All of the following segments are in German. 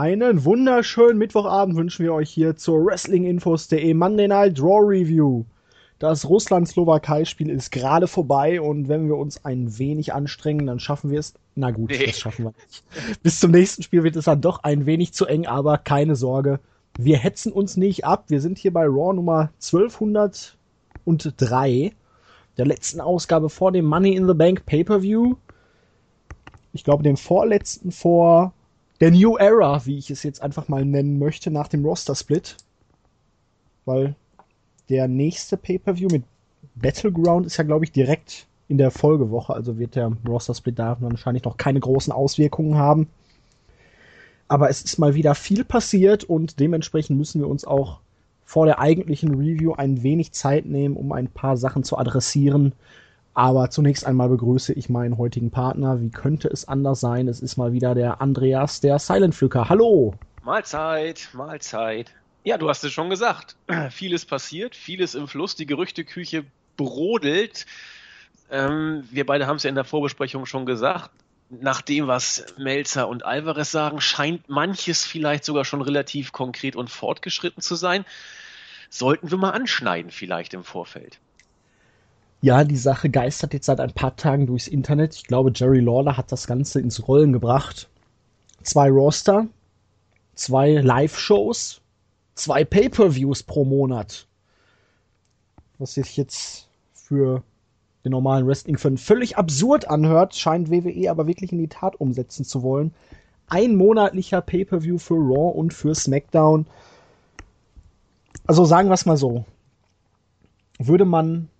Einen wunderschönen Mittwochabend wünschen wir euch hier zur Wrestlinginfos.de Monday Night Draw Review. Das Russland-Slowakei-Spiel ist gerade vorbei und wenn wir uns ein wenig anstrengen, dann schaffen wir es. Na gut, nee. das schaffen wir nicht. Bis zum nächsten Spiel wird es dann doch ein wenig zu eng, aber keine Sorge. Wir hetzen uns nicht ab. Wir sind hier bei Raw Nummer 1203, der letzten Ausgabe vor dem Money in the Bank Pay-Per-View. Ich glaube, dem vorletzten vor der New Era, wie ich es jetzt einfach mal nennen möchte, nach dem Roster-Split. Weil der nächste Pay-Per-View mit Battleground ist ja, glaube ich, direkt in der Folgewoche, also wird der Roster-Split da wahrscheinlich noch keine großen Auswirkungen haben. Aber es ist mal wieder viel passiert und dementsprechend müssen wir uns auch vor der eigentlichen Review ein wenig Zeit nehmen, um ein paar Sachen zu adressieren. Aber zunächst einmal begrüße ich meinen heutigen Partner. Wie könnte es anders sein? Es ist mal wieder der Andreas, der Silent Pflücker. Hallo! Mahlzeit, Mahlzeit. Ja, du hast es schon gesagt. Vieles passiert, vieles im Fluss, die Gerüchteküche brodelt. Ähm, wir beide haben es ja in der Vorbesprechung schon gesagt. Nach dem, was Melzer und Alvarez sagen, scheint manches vielleicht sogar schon relativ konkret und fortgeschritten zu sein. Sollten wir mal anschneiden, vielleicht im Vorfeld. Ja, die Sache geistert jetzt seit ein paar Tagen durchs Internet. Ich glaube, Jerry Lawler hat das Ganze ins Rollen gebracht. Zwei Roster, zwei Live-Shows, zwei Pay-per-Views pro Monat. Was sich jetzt für den normalen Wrestling-Fan völlig absurd anhört, scheint WWE aber wirklich in die Tat umsetzen zu wollen. Ein monatlicher Pay-per-View für Raw und für SmackDown. Also sagen wir es mal so. Würde man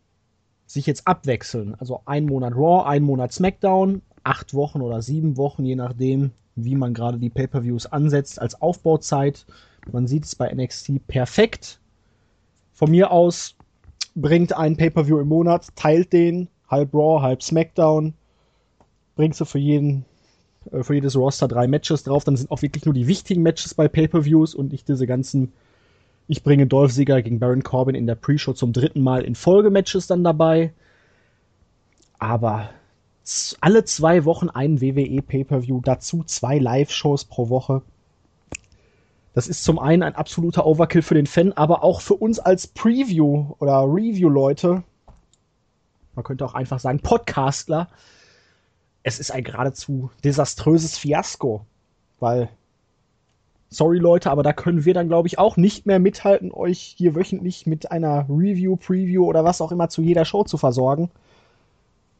sich jetzt abwechseln, also ein Monat Raw, ein Monat SmackDown, acht Wochen oder sieben Wochen, je nachdem, wie man gerade die Pay-per-Views ansetzt als Aufbauzeit, man sieht es bei NXT perfekt. Von mir aus bringt ein Pay-per-View im Monat, teilt den, halb Raw, halb SmackDown, bringt sie für jeden äh, für jedes Roster drei Matches drauf, dann sind auch wirklich nur die wichtigen Matches bei Pay-per-Views und nicht diese ganzen ich bringe Dolph Ziggler gegen Baron Corbin in der Pre-Show zum dritten Mal in Folge-Matches dann dabei. Aber alle zwei Wochen ein WWE Pay-per-View, dazu zwei Live-Shows pro Woche. Das ist zum einen ein absoluter Overkill für den Fan, aber auch für uns als Preview oder Review-Leute. Man könnte auch einfach sagen Podcastler. Es ist ein geradezu desaströses Fiasko, weil sorry Leute, aber da können wir dann glaube ich auch nicht mehr mithalten, euch hier wöchentlich mit einer Review, Preview oder was auch immer zu jeder Show zu versorgen.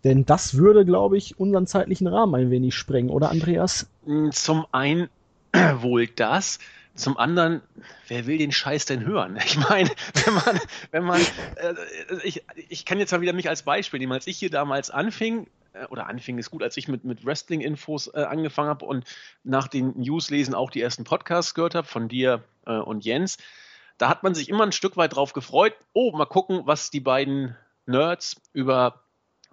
Denn das würde, glaube ich, unseren zeitlichen Rahmen ein wenig sprengen, oder Andreas? Zum einen wohl das. Zum anderen, wer will den Scheiß denn hören? Ich meine, wenn man, wenn man, äh, ich, ich kann jetzt mal wieder mich als Beispiel nehmen. Als ich hier damals anfing, oder anfing ist gut, als ich mit, mit Wrestling-Infos äh, angefangen habe und nach den News-Lesen auch die ersten Podcasts gehört habe von dir äh, und Jens, da hat man sich immer ein Stück weit drauf gefreut, oh, mal gucken, was die beiden Nerds über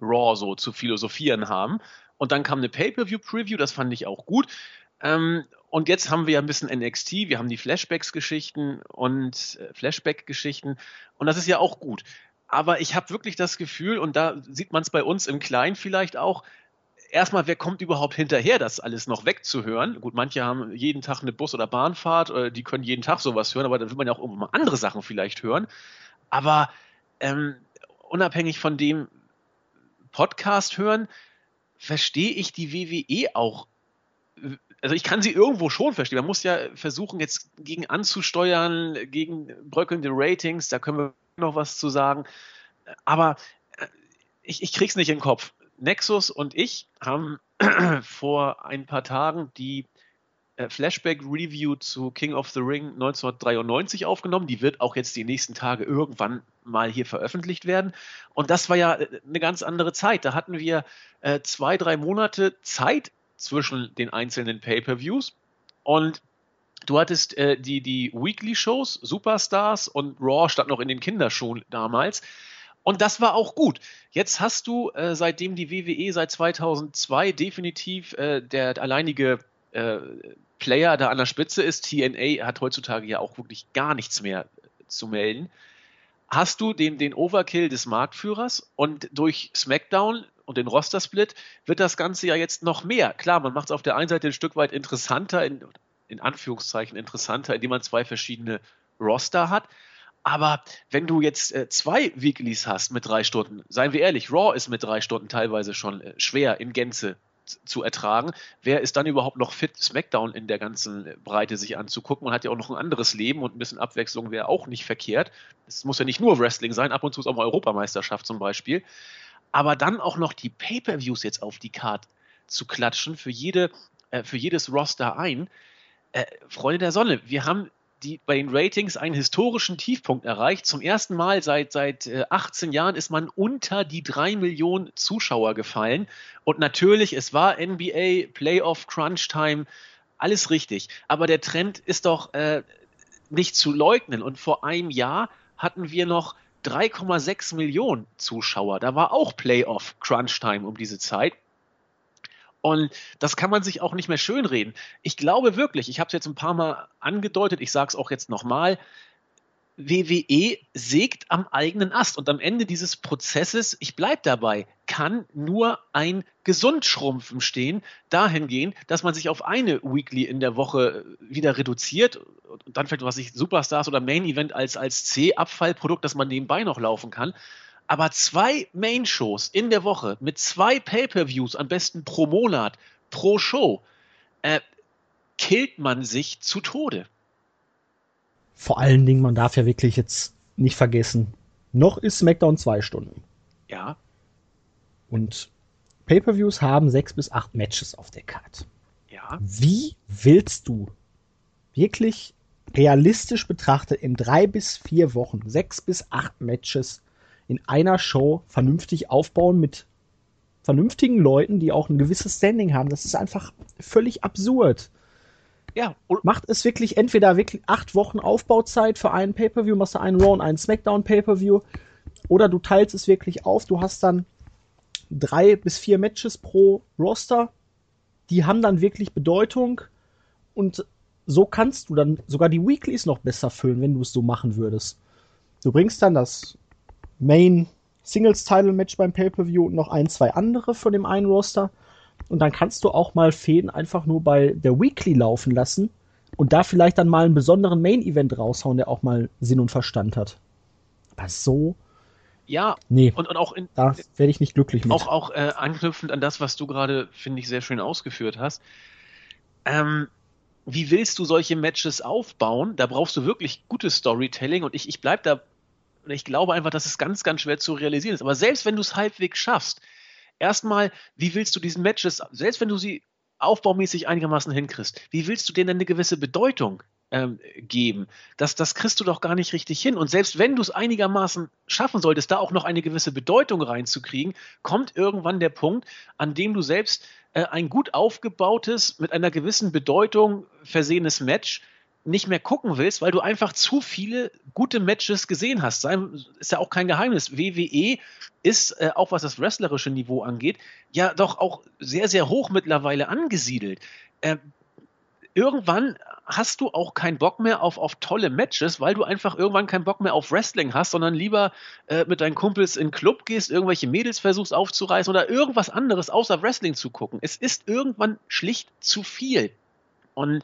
Raw so zu philosophieren haben. Und dann kam eine Pay-Per-View-Preview, das fand ich auch gut. Ähm, und jetzt haben wir ja ein bisschen NXT, wir haben die Flashbacks-Geschichten und äh, Flashback-Geschichten und das ist ja auch gut. Aber ich habe wirklich das Gefühl, und da sieht man es bei uns im Kleinen vielleicht auch, erstmal, wer kommt überhaupt hinterher, das alles noch wegzuhören? Gut, manche haben jeden Tag eine Bus- oder Bahnfahrt, oder die können jeden Tag sowas hören, aber da will man ja auch irgendwann mal andere Sachen vielleicht hören. Aber ähm, unabhängig von dem Podcast hören, verstehe ich die WWE auch also ich kann sie irgendwo schon verstehen. Man muss ja versuchen, jetzt gegen anzusteuern, gegen bröckelnde Ratings, da können wir noch was zu sagen. Aber äh, ich, ich krieg's nicht in den Kopf. Nexus und ich haben vor ein paar Tagen die äh, Flashback-Review zu King of the Ring 1993 aufgenommen. Die wird auch jetzt die nächsten Tage irgendwann mal hier veröffentlicht werden. Und das war ja äh, eine ganz andere Zeit. Da hatten wir äh, zwei, drei Monate Zeit zwischen den einzelnen Pay-per-Views. Und du hattest äh, die, die Weekly-Shows, Superstars und Raw stand noch in den Kinderschuhen damals. Und das war auch gut. Jetzt hast du, äh, seitdem die WWE seit 2002 definitiv äh, der alleinige äh, Player da an der Spitze ist, TNA hat heutzutage ja auch wirklich gar nichts mehr zu melden, hast du den, den Overkill des Marktführers und durch SmackDown und den Roster-Split wird das Ganze ja jetzt noch mehr. Klar, man macht es auf der einen Seite ein Stück weit interessanter, in, in Anführungszeichen interessanter, indem man zwei verschiedene Roster hat. Aber wenn du jetzt äh, zwei Weeklies hast mit drei Stunden, seien wir ehrlich, Raw ist mit drei Stunden teilweise schon äh, schwer in Gänze zu ertragen. Wer ist dann überhaupt noch fit, SmackDown in der ganzen Breite sich anzugucken? Man hat ja auch noch ein anderes Leben und ein bisschen Abwechslung wäre auch nicht verkehrt. Es muss ja nicht nur Wrestling sein, ab und zu ist auch mal Europameisterschaft zum Beispiel. Aber dann auch noch die Pay-per-Views jetzt auf die Card zu klatschen für jede, äh, für jedes Roster ein. Äh, Freunde der Sonne, wir haben die, bei den Ratings einen historischen Tiefpunkt erreicht. Zum ersten Mal seit, seit äh, 18 Jahren ist man unter die 3 Millionen Zuschauer gefallen. Und natürlich, es war NBA, Playoff, Crunch Time, alles richtig. Aber der Trend ist doch äh, nicht zu leugnen. Und vor einem Jahr hatten wir noch 3,6 Millionen Zuschauer. Da war auch Playoff, Crunch Time um diese Zeit. Und das kann man sich auch nicht mehr schönreden. Ich glaube wirklich, ich habe es jetzt ein paar Mal angedeutet, ich sage es auch jetzt nochmal, WWE sägt am eigenen Ast. Und am Ende dieses Prozesses, ich bleibe dabei, kann nur ein Gesundschrumpfen stehen, dahingehend, dass man sich auf eine Weekly in der Woche wieder reduziert und dann vielleicht was ich Superstars oder Main Event als, als C-Abfallprodukt, dass man nebenbei noch laufen kann. Aber zwei Main-Shows in der Woche mit zwei Pay-per-Views, am besten pro Monat, pro Show, äh, killt man sich zu Tode. Vor allen Dingen, man darf ja wirklich jetzt nicht vergessen, noch ist SmackDown zwei Stunden. Ja. Und Pay-per-Views haben sechs bis acht Matches auf der Card. Ja. Wie willst du wirklich realistisch betrachtet in drei bis vier Wochen sechs bis acht Matches in einer Show vernünftig aufbauen mit vernünftigen Leuten, die auch ein gewisses Standing haben. Das ist einfach völlig absurd. Ja, macht es wirklich entweder wirklich acht Wochen Aufbauzeit für einen Pay-Per-View, machst du einen Raw und einen Smackdown Pay-Per-View, oder du teilst es wirklich auf, du hast dann drei bis vier Matches pro Roster, die haben dann wirklich Bedeutung und so kannst du dann sogar die Weeklies noch besser füllen, wenn du es so machen würdest. Du bringst dann das Main Singles Title Match beim Pay-Per-View und noch ein, zwei andere von dem einen Roster. Und dann kannst du auch mal Fäden einfach nur bei der Weekly laufen lassen und da vielleicht dann mal einen besonderen Main Event raushauen, der auch mal Sinn und Verstand hat. Aber so. Ja, nee, und, und auch in, da werde ich nicht glücklich mit. Auch, auch äh, anknüpfend an das, was du gerade, finde ich, sehr schön ausgeführt hast. Ähm, wie willst du solche Matches aufbauen? Da brauchst du wirklich gutes Storytelling und ich, ich bleib da ich glaube einfach, dass es ganz, ganz schwer zu realisieren ist. Aber selbst wenn du es halbwegs schaffst, erstmal, wie willst du diesen Matches, selbst wenn du sie aufbaumäßig einigermaßen hinkriegst, wie willst du denen eine gewisse Bedeutung ähm, geben? Das, das kriegst du doch gar nicht richtig hin. Und selbst wenn du es einigermaßen schaffen solltest, da auch noch eine gewisse Bedeutung reinzukriegen, kommt irgendwann der Punkt, an dem du selbst äh, ein gut aufgebautes, mit einer gewissen Bedeutung versehenes Match nicht mehr gucken willst, weil du einfach zu viele gute Matches gesehen hast. Ist ja auch kein Geheimnis. WWE ist, äh, auch was das wrestlerische Niveau angeht, ja doch auch sehr, sehr hoch mittlerweile angesiedelt. Äh, irgendwann hast du auch keinen Bock mehr auf, auf tolle Matches, weil du einfach irgendwann keinen Bock mehr auf Wrestling hast, sondern lieber äh, mit deinen Kumpels in den Club gehst, irgendwelche Mädels versuchst aufzureißen oder irgendwas anderes außer Wrestling zu gucken. Es ist irgendwann schlicht zu viel. Und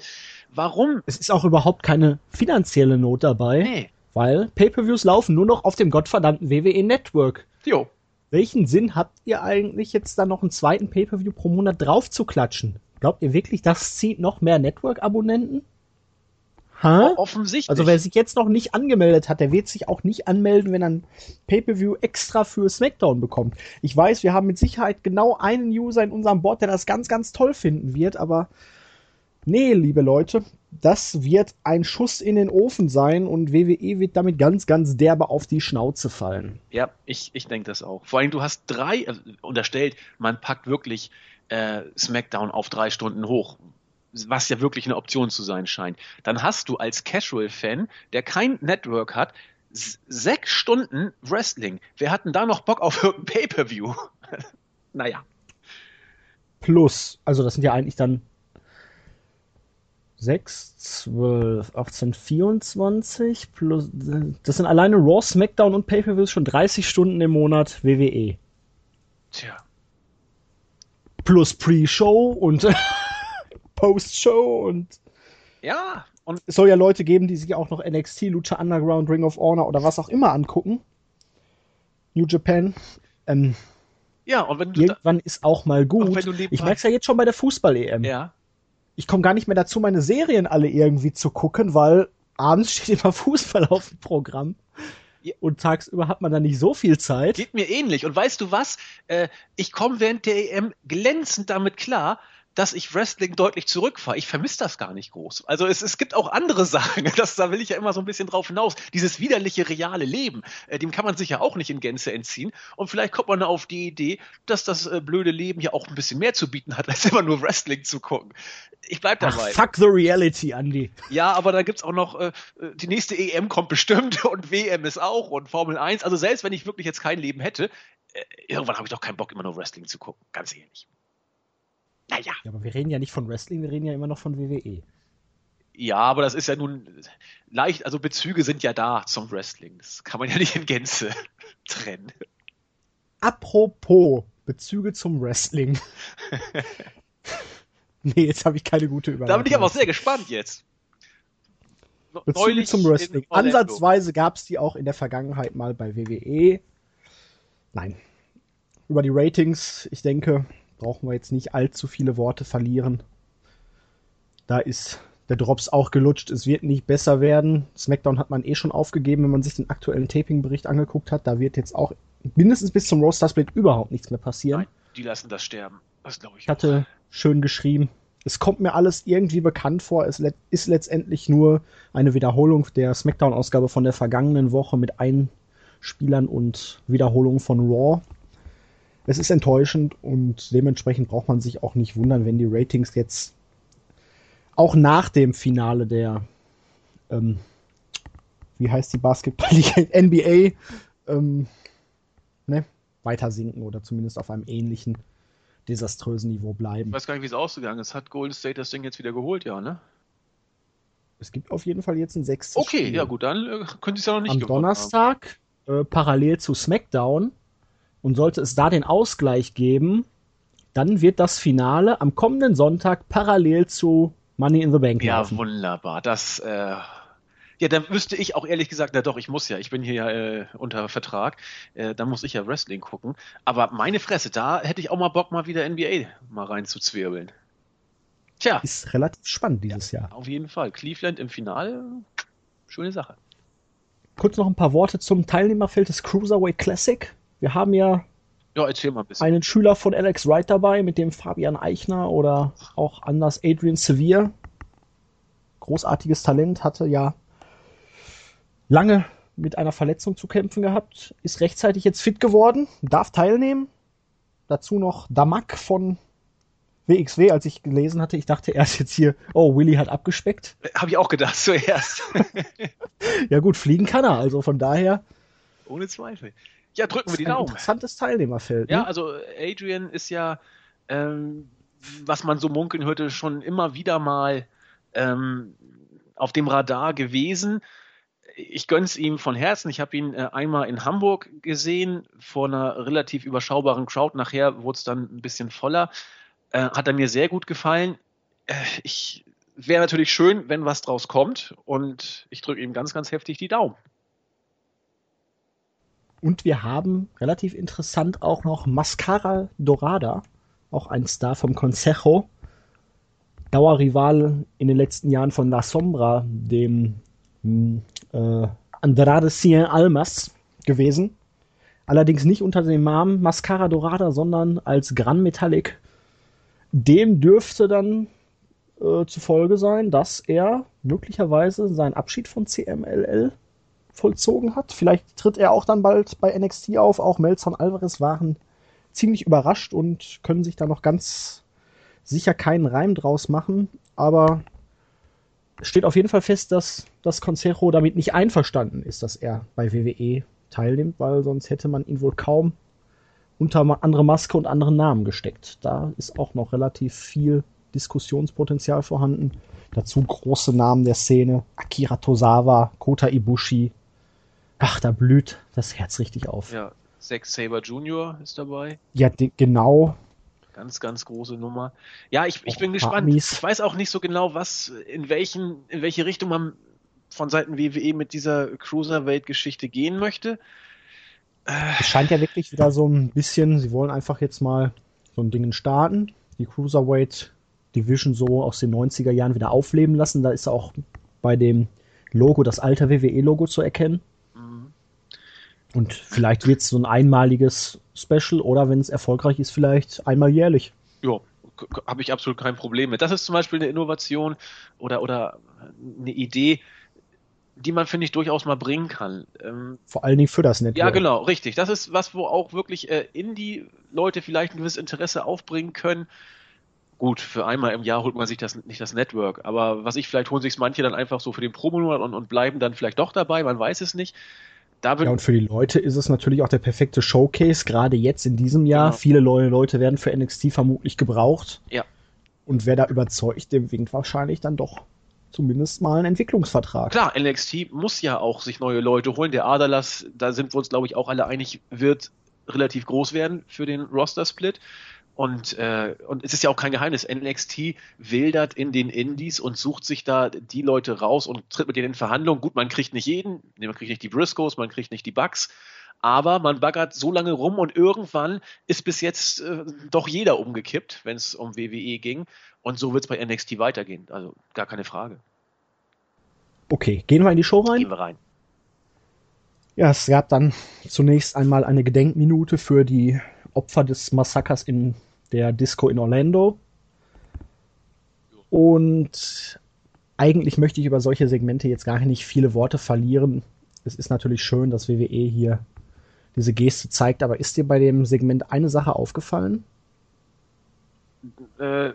warum? Es ist auch überhaupt keine finanzielle Not dabei. Nee. Weil Pay-per-Views laufen nur noch auf dem gottverdammten WWE Network. Jo. Welchen Sinn habt ihr eigentlich jetzt da noch einen zweiten Pay-per-View pro Monat drauf zu klatschen? Glaubt ihr wirklich, das zieht noch mehr Network-Abonnenten? Ha? Offensichtlich. Also wer sich jetzt noch nicht angemeldet hat, der wird sich auch nicht anmelden, wenn er ein Pay-per-View extra für SmackDown bekommt. Ich weiß, wir haben mit Sicherheit genau einen User in unserem Board, der das ganz, ganz toll finden wird, aber Nee, liebe Leute, das wird ein Schuss in den Ofen sein und WWE wird damit ganz, ganz derbe auf die Schnauze fallen. Ja, ich, ich denke das auch. Vor allem, du hast drei, äh, unterstellt, man packt wirklich äh, SmackDown auf drei Stunden hoch, was ja wirklich eine Option zu sein scheint. Dann hast du als Casual-Fan, der kein Network hat, sechs Stunden Wrestling. Wer hat denn da noch Bock auf irgendein Pay-Per-View? naja. Plus, also das sind ja eigentlich dann 6, 12, 18, 24 plus. Das sind alleine Raw, SmackDown und Pay-Per-Views schon 30 Stunden im Monat WWE. Tja. Plus Pre-Show und Post-Show und. Ja, und es soll ja Leute geben, die sich auch noch NXT, Lucha Underground, Ring of Honor oder was auch immer angucken. New Japan. Ähm, ja, und wenn du irgendwann ist auch mal gut. Ich merke es ja jetzt schon bei der Fußball-EM. Ja. Ich komme gar nicht mehr dazu, meine Serien alle irgendwie zu gucken, weil abends steht immer Fußball auf dem Programm. Und tagsüber hat man da nicht so viel Zeit. Geht mir ähnlich. Und weißt du was? Äh, ich komme während der EM glänzend damit klar, dass ich Wrestling deutlich zurückfahre. Ich vermisse das gar nicht groß. Also es, es gibt auch andere Sachen, das, da will ich ja immer so ein bisschen drauf hinaus. Dieses widerliche reale Leben, äh, dem kann man sich ja auch nicht in Gänze entziehen. Und vielleicht kommt man auf die Idee, dass das äh, blöde Leben ja auch ein bisschen mehr zu bieten hat, als immer nur Wrestling zu gucken. Ich bleib dabei. Ach, fuck the reality, Andy. Ja, aber da gibt's auch noch, äh, äh die nächste EM kommt bestimmt und WM ist auch und Formel 1. Also selbst wenn ich wirklich jetzt kein Leben hätte, äh, irgendwann habe ich doch keinen Bock, immer nur Wrestling zu gucken. Ganz ehrlich. Naja. Ja, aber wir reden ja nicht von Wrestling, wir reden ja immer noch von WWE. Ja, aber das ist ja nun leicht, also Bezüge sind ja da zum Wrestling. Das kann man ja nicht in Gänze trennen. Apropos Bezüge zum Wrestling. nee, jetzt habe ich keine gute Überleitung. Da bin ich aber auch sehr gespannt jetzt. Bezüge Neulich zum Wrestling. Ansatzweise gab es die auch in der Vergangenheit mal bei WWE. Nein. Über die Ratings, ich denke, brauchen wir jetzt nicht allzu viele Worte verlieren. Da ist der Drops auch gelutscht. Es wird nicht besser werden. SmackDown hat man eh schon aufgegeben, wenn man sich den aktuellen Taping-Bericht angeguckt hat. Da wird jetzt auch mindestens bis zum Roster Split überhaupt nichts mehr passieren. Nein, die lassen das sterben. Das glaube ich. Ich hatte schön geschrieben. Es kommt mir alles irgendwie bekannt vor. Es ist letztendlich nur eine Wiederholung der SmackDown-Ausgabe von der vergangenen Woche mit Einspielern und Wiederholungen von Raw es ist enttäuschend und dementsprechend braucht man sich auch nicht wundern, wenn die Ratings jetzt auch nach dem Finale der, ähm, wie heißt die Basketballliga, NBA, ähm, ne, weiter sinken oder zumindest auf einem ähnlichen desaströsen Niveau bleiben. Ich weiß gar nicht, wie es ausgegangen ist. Hat Golden State das Ding jetzt wieder geholt, ja, ne? Es gibt auf jeden Fall jetzt ein sechstes Okay, Spiel. ja gut, dann äh, könnte ich es ja noch nicht Am Donnerstag, äh, parallel zu SmackDown, und sollte es da den Ausgleich geben, dann wird das Finale am kommenden Sonntag parallel zu Money in the Bank ja, laufen. Ja, wunderbar. Das, äh, ja, dann wüsste ich auch ehrlich gesagt, na doch, ich muss ja, ich bin hier ja äh, unter Vertrag, äh, da muss ich ja Wrestling gucken. Aber meine Fresse, da hätte ich auch mal Bock, mal wieder NBA mal reinzuzwirbeln. Tja. Ist relativ spannend dieses ja, Jahr. Auf jeden Fall. Cleveland im Finale, schöne Sache. Kurz noch ein paar Worte zum Teilnehmerfeld des Cruiserweight Classic. Wir haben ja, ja ein einen Schüler von Alex Wright dabei, mit dem Fabian Eichner oder auch anders Adrian Sevier. Großartiges Talent, hatte ja lange mit einer Verletzung zu kämpfen gehabt, ist rechtzeitig jetzt fit geworden, darf teilnehmen. Dazu noch Damak von WXW, als ich gelesen hatte, ich dachte erst jetzt hier, oh, Willy hat abgespeckt. Habe ich auch gedacht zuerst. ja gut, fliegen kann er, also von daher. Ohne Zweifel. Ja, drücken wir die Daumen. Interessantes Teilnehmerfeld. Ne? Ja, also Adrian ist ja, ähm, was man so munkeln hörte, schon immer wieder mal ähm, auf dem Radar gewesen. Ich gönn's ihm von Herzen. Ich habe ihn äh, einmal in Hamburg gesehen, vor einer relativ überschaubaren Crowd. Nachher wurde es dann ein bisschen voller. Äh, hat er mir sehr gut gefallen. Äh, ich wäre natürlich schön, wenn was draus kommt. Und ich drücke ihm ganz, ganz heftig die Daumen. Und wir haben relativ interessant auch noch Mascara Dorada, auch ein Star vom Consejo. Dauerrival in den letzten Jahren von La Sombra, dem hm, äh, Andrade Cien Almas gewesen. Allerdings nicht unter dem Namen Mascara Dorada, sondern als Gran Metallic. Dem dürfte dann äh, zufolge sein, dass er möglicherweise seinen Abschied von CMLL vollzogen hat. Vielleicht tritt er auch dann bald bei NXT auf. Auch Melzer und Alvarez waren ziemlich überrascht und können sich da noch ganz sicher keinen Reim draus machen. Aber steht auf jeden Fall fest, dass das Consejo damit nicht einverstanden ist, dass er bei WWE teilnimmt, weil sonst hätte man ihn wohl kaum unter andere Maske und anderen Namen gesteckt. Da ist auch noch relativ viel Diskussionspotenzial vorhanden. Dazu große Namen der Szene. Akira Tosawa, Kota Ibushi, Ach, da blüht das Herz richtig auf. Ja, Zack Saber Jr. ist dabei. Ja, die, genau. Ganz, ganz große Nummer. Ja, ich, ich bin gespannt. Mies. Ich weiß auch nicht so genau, was, in welchen, in welche Richtung man von Seiten WWE mit dieser Cruiserweight-Geschichte gehen möchte. Es scheint ja wirklich wieder so ein bisschen, sie wollen einfach jetzt mal so ein Ding starten, die Cruiserweight Division so aus den 90er Jahren wieder aufleben lassen. Da ist auch bei dem Logo das alte WWE-Logo zu erkennen. Und vielleicht wird es so ein einmaliges Special oder wenn es erfolgreich ist, vielleicht einmal jährlich. Ja, habe ich absolut kein Problem mit. Das ist zum Beispiel eine Innovation oder, oder eine Idee, die man, finde ich, durchaus mal bringen kann. Ähm, Vor allen Dingen für das Network. Ja, genau, richtig. Das ist was, wo auch wirklich äh, Indie-Leute vielleicht ein gewisses Interesse aufbringen können. Gut, für einmal im Jahr holt man sich das nicht das Network, aber was ich, vielleicht holen sich manche dann einfach so für den Promonat und, und bleiben dann vielleicht doch dabei, man weiß es nicht. Da ja, und für die Leute ist es natürlich auch der perfekte Showcase, gerade jetzt in diesem Jahr. Genau. Viele neue Leute werden für NXT vermutlich gebraucht. Ja. Und wer da überzeugt, dem winkt wahrscheinlich dann doch zumindest mal einen Entwicklungsvertrag. Klar, NXT muss ja auch sich neue Leute holen. Der Aderlass, da sind wir uns, glaube ich, auch alle einig, wird relativ groß werden für den Roster-Split. Und, äh, und es ist ja auch kein Geheimnis, NXT wildert in den Indies und sucht sich da die Leute raus und tritt mit denen in Verhandlungen. Gut, man kriegt nicht jeden, man kriegt nicht die Briscoes, man kriegt nicht die Bucks, aber man baggert so lange rum und irgendwann ist bis jetzt äh, doch jeder umgekippt, wenn es um WWE ging. Und so wird es bei NXT weitergehen. Also gar keine Frage. Okay, gehen wir in die Show rein? Gehen wir rein. Ja, es gab dann zunächst einmal eine Gedenkminute für die Opfer des Massakers in der Disco in Orlando. Und eigentlich möchte ich über solche Segmente jetzt gar nicht viele Worte verlieren. Es ist natürlich schön, dass WWE hier diese Geste zeigt, aber ist dir bei dem Segment eine Sache aufgefallen? äh,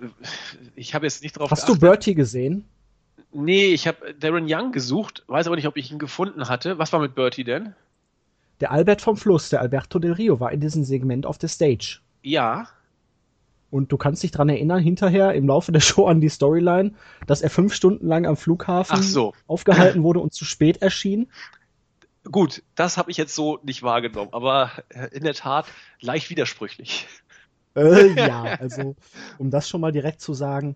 ich habe jetzt nicht drauf Hast geachtet. du Bertie gesehen? Nee, ich habe Darren Young gesucht, weiß aber nicht, ob ich ihn gefunden hatte. Was war mit Bertie denn? Der Albert vom Fluss, der Alberto del Rio, war in diesem Segment auf der Stage. Ja. Und du kannst dich dran erinnern, hinterher im Laufe der Show an die Storyline, dass er fünf Stunden lang am Flughafen so. aufgehalten wurde und zu spät erschien. Gut, das habe ich jetzt so nicht wahrgenommen, aber in der Tat leicht widersprüchlich. Äh, ja, also um das schon mal direkt zu sagen,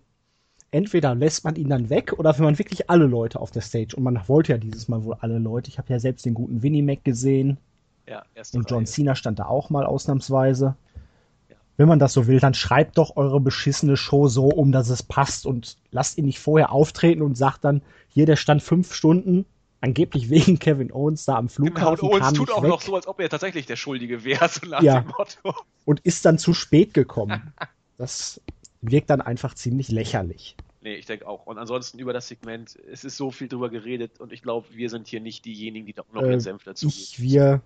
entweder lässt man ihn dann weg oder wenn man wirklich alle Leute auf der Stage und man wollte ja dieses Mal wohl alle Leute. Ich habe ja selbst den guten Winnie Mac gesehen. Ja, und John Reihe. Cena stand da auch mal ausnahmsweise. Ja. Wenn man das so will, dann schreibt doch eure beschissene Show so um, dass es passt und lasst ihn nicht vorher auftreten und sagt dann, hier, der stand fünf Stunden, angeblich wegen Kevin Owens da am Flughafen. Genau, und Owens tut auch weg. noch so, als ob er tatsächlich der Schuldige wäre, so nach ja. dem Motto. Und ist dann zu spät gekommen. das wirkt dann einfach ziemlich lächerlich. Nee, ich denke auch. Und ansonsten über das Segment, es ist so viel drüber geredet und ich glaube, wir sind hier nicht diejenigen, die da noch äh, den Senf dazu Ich, wir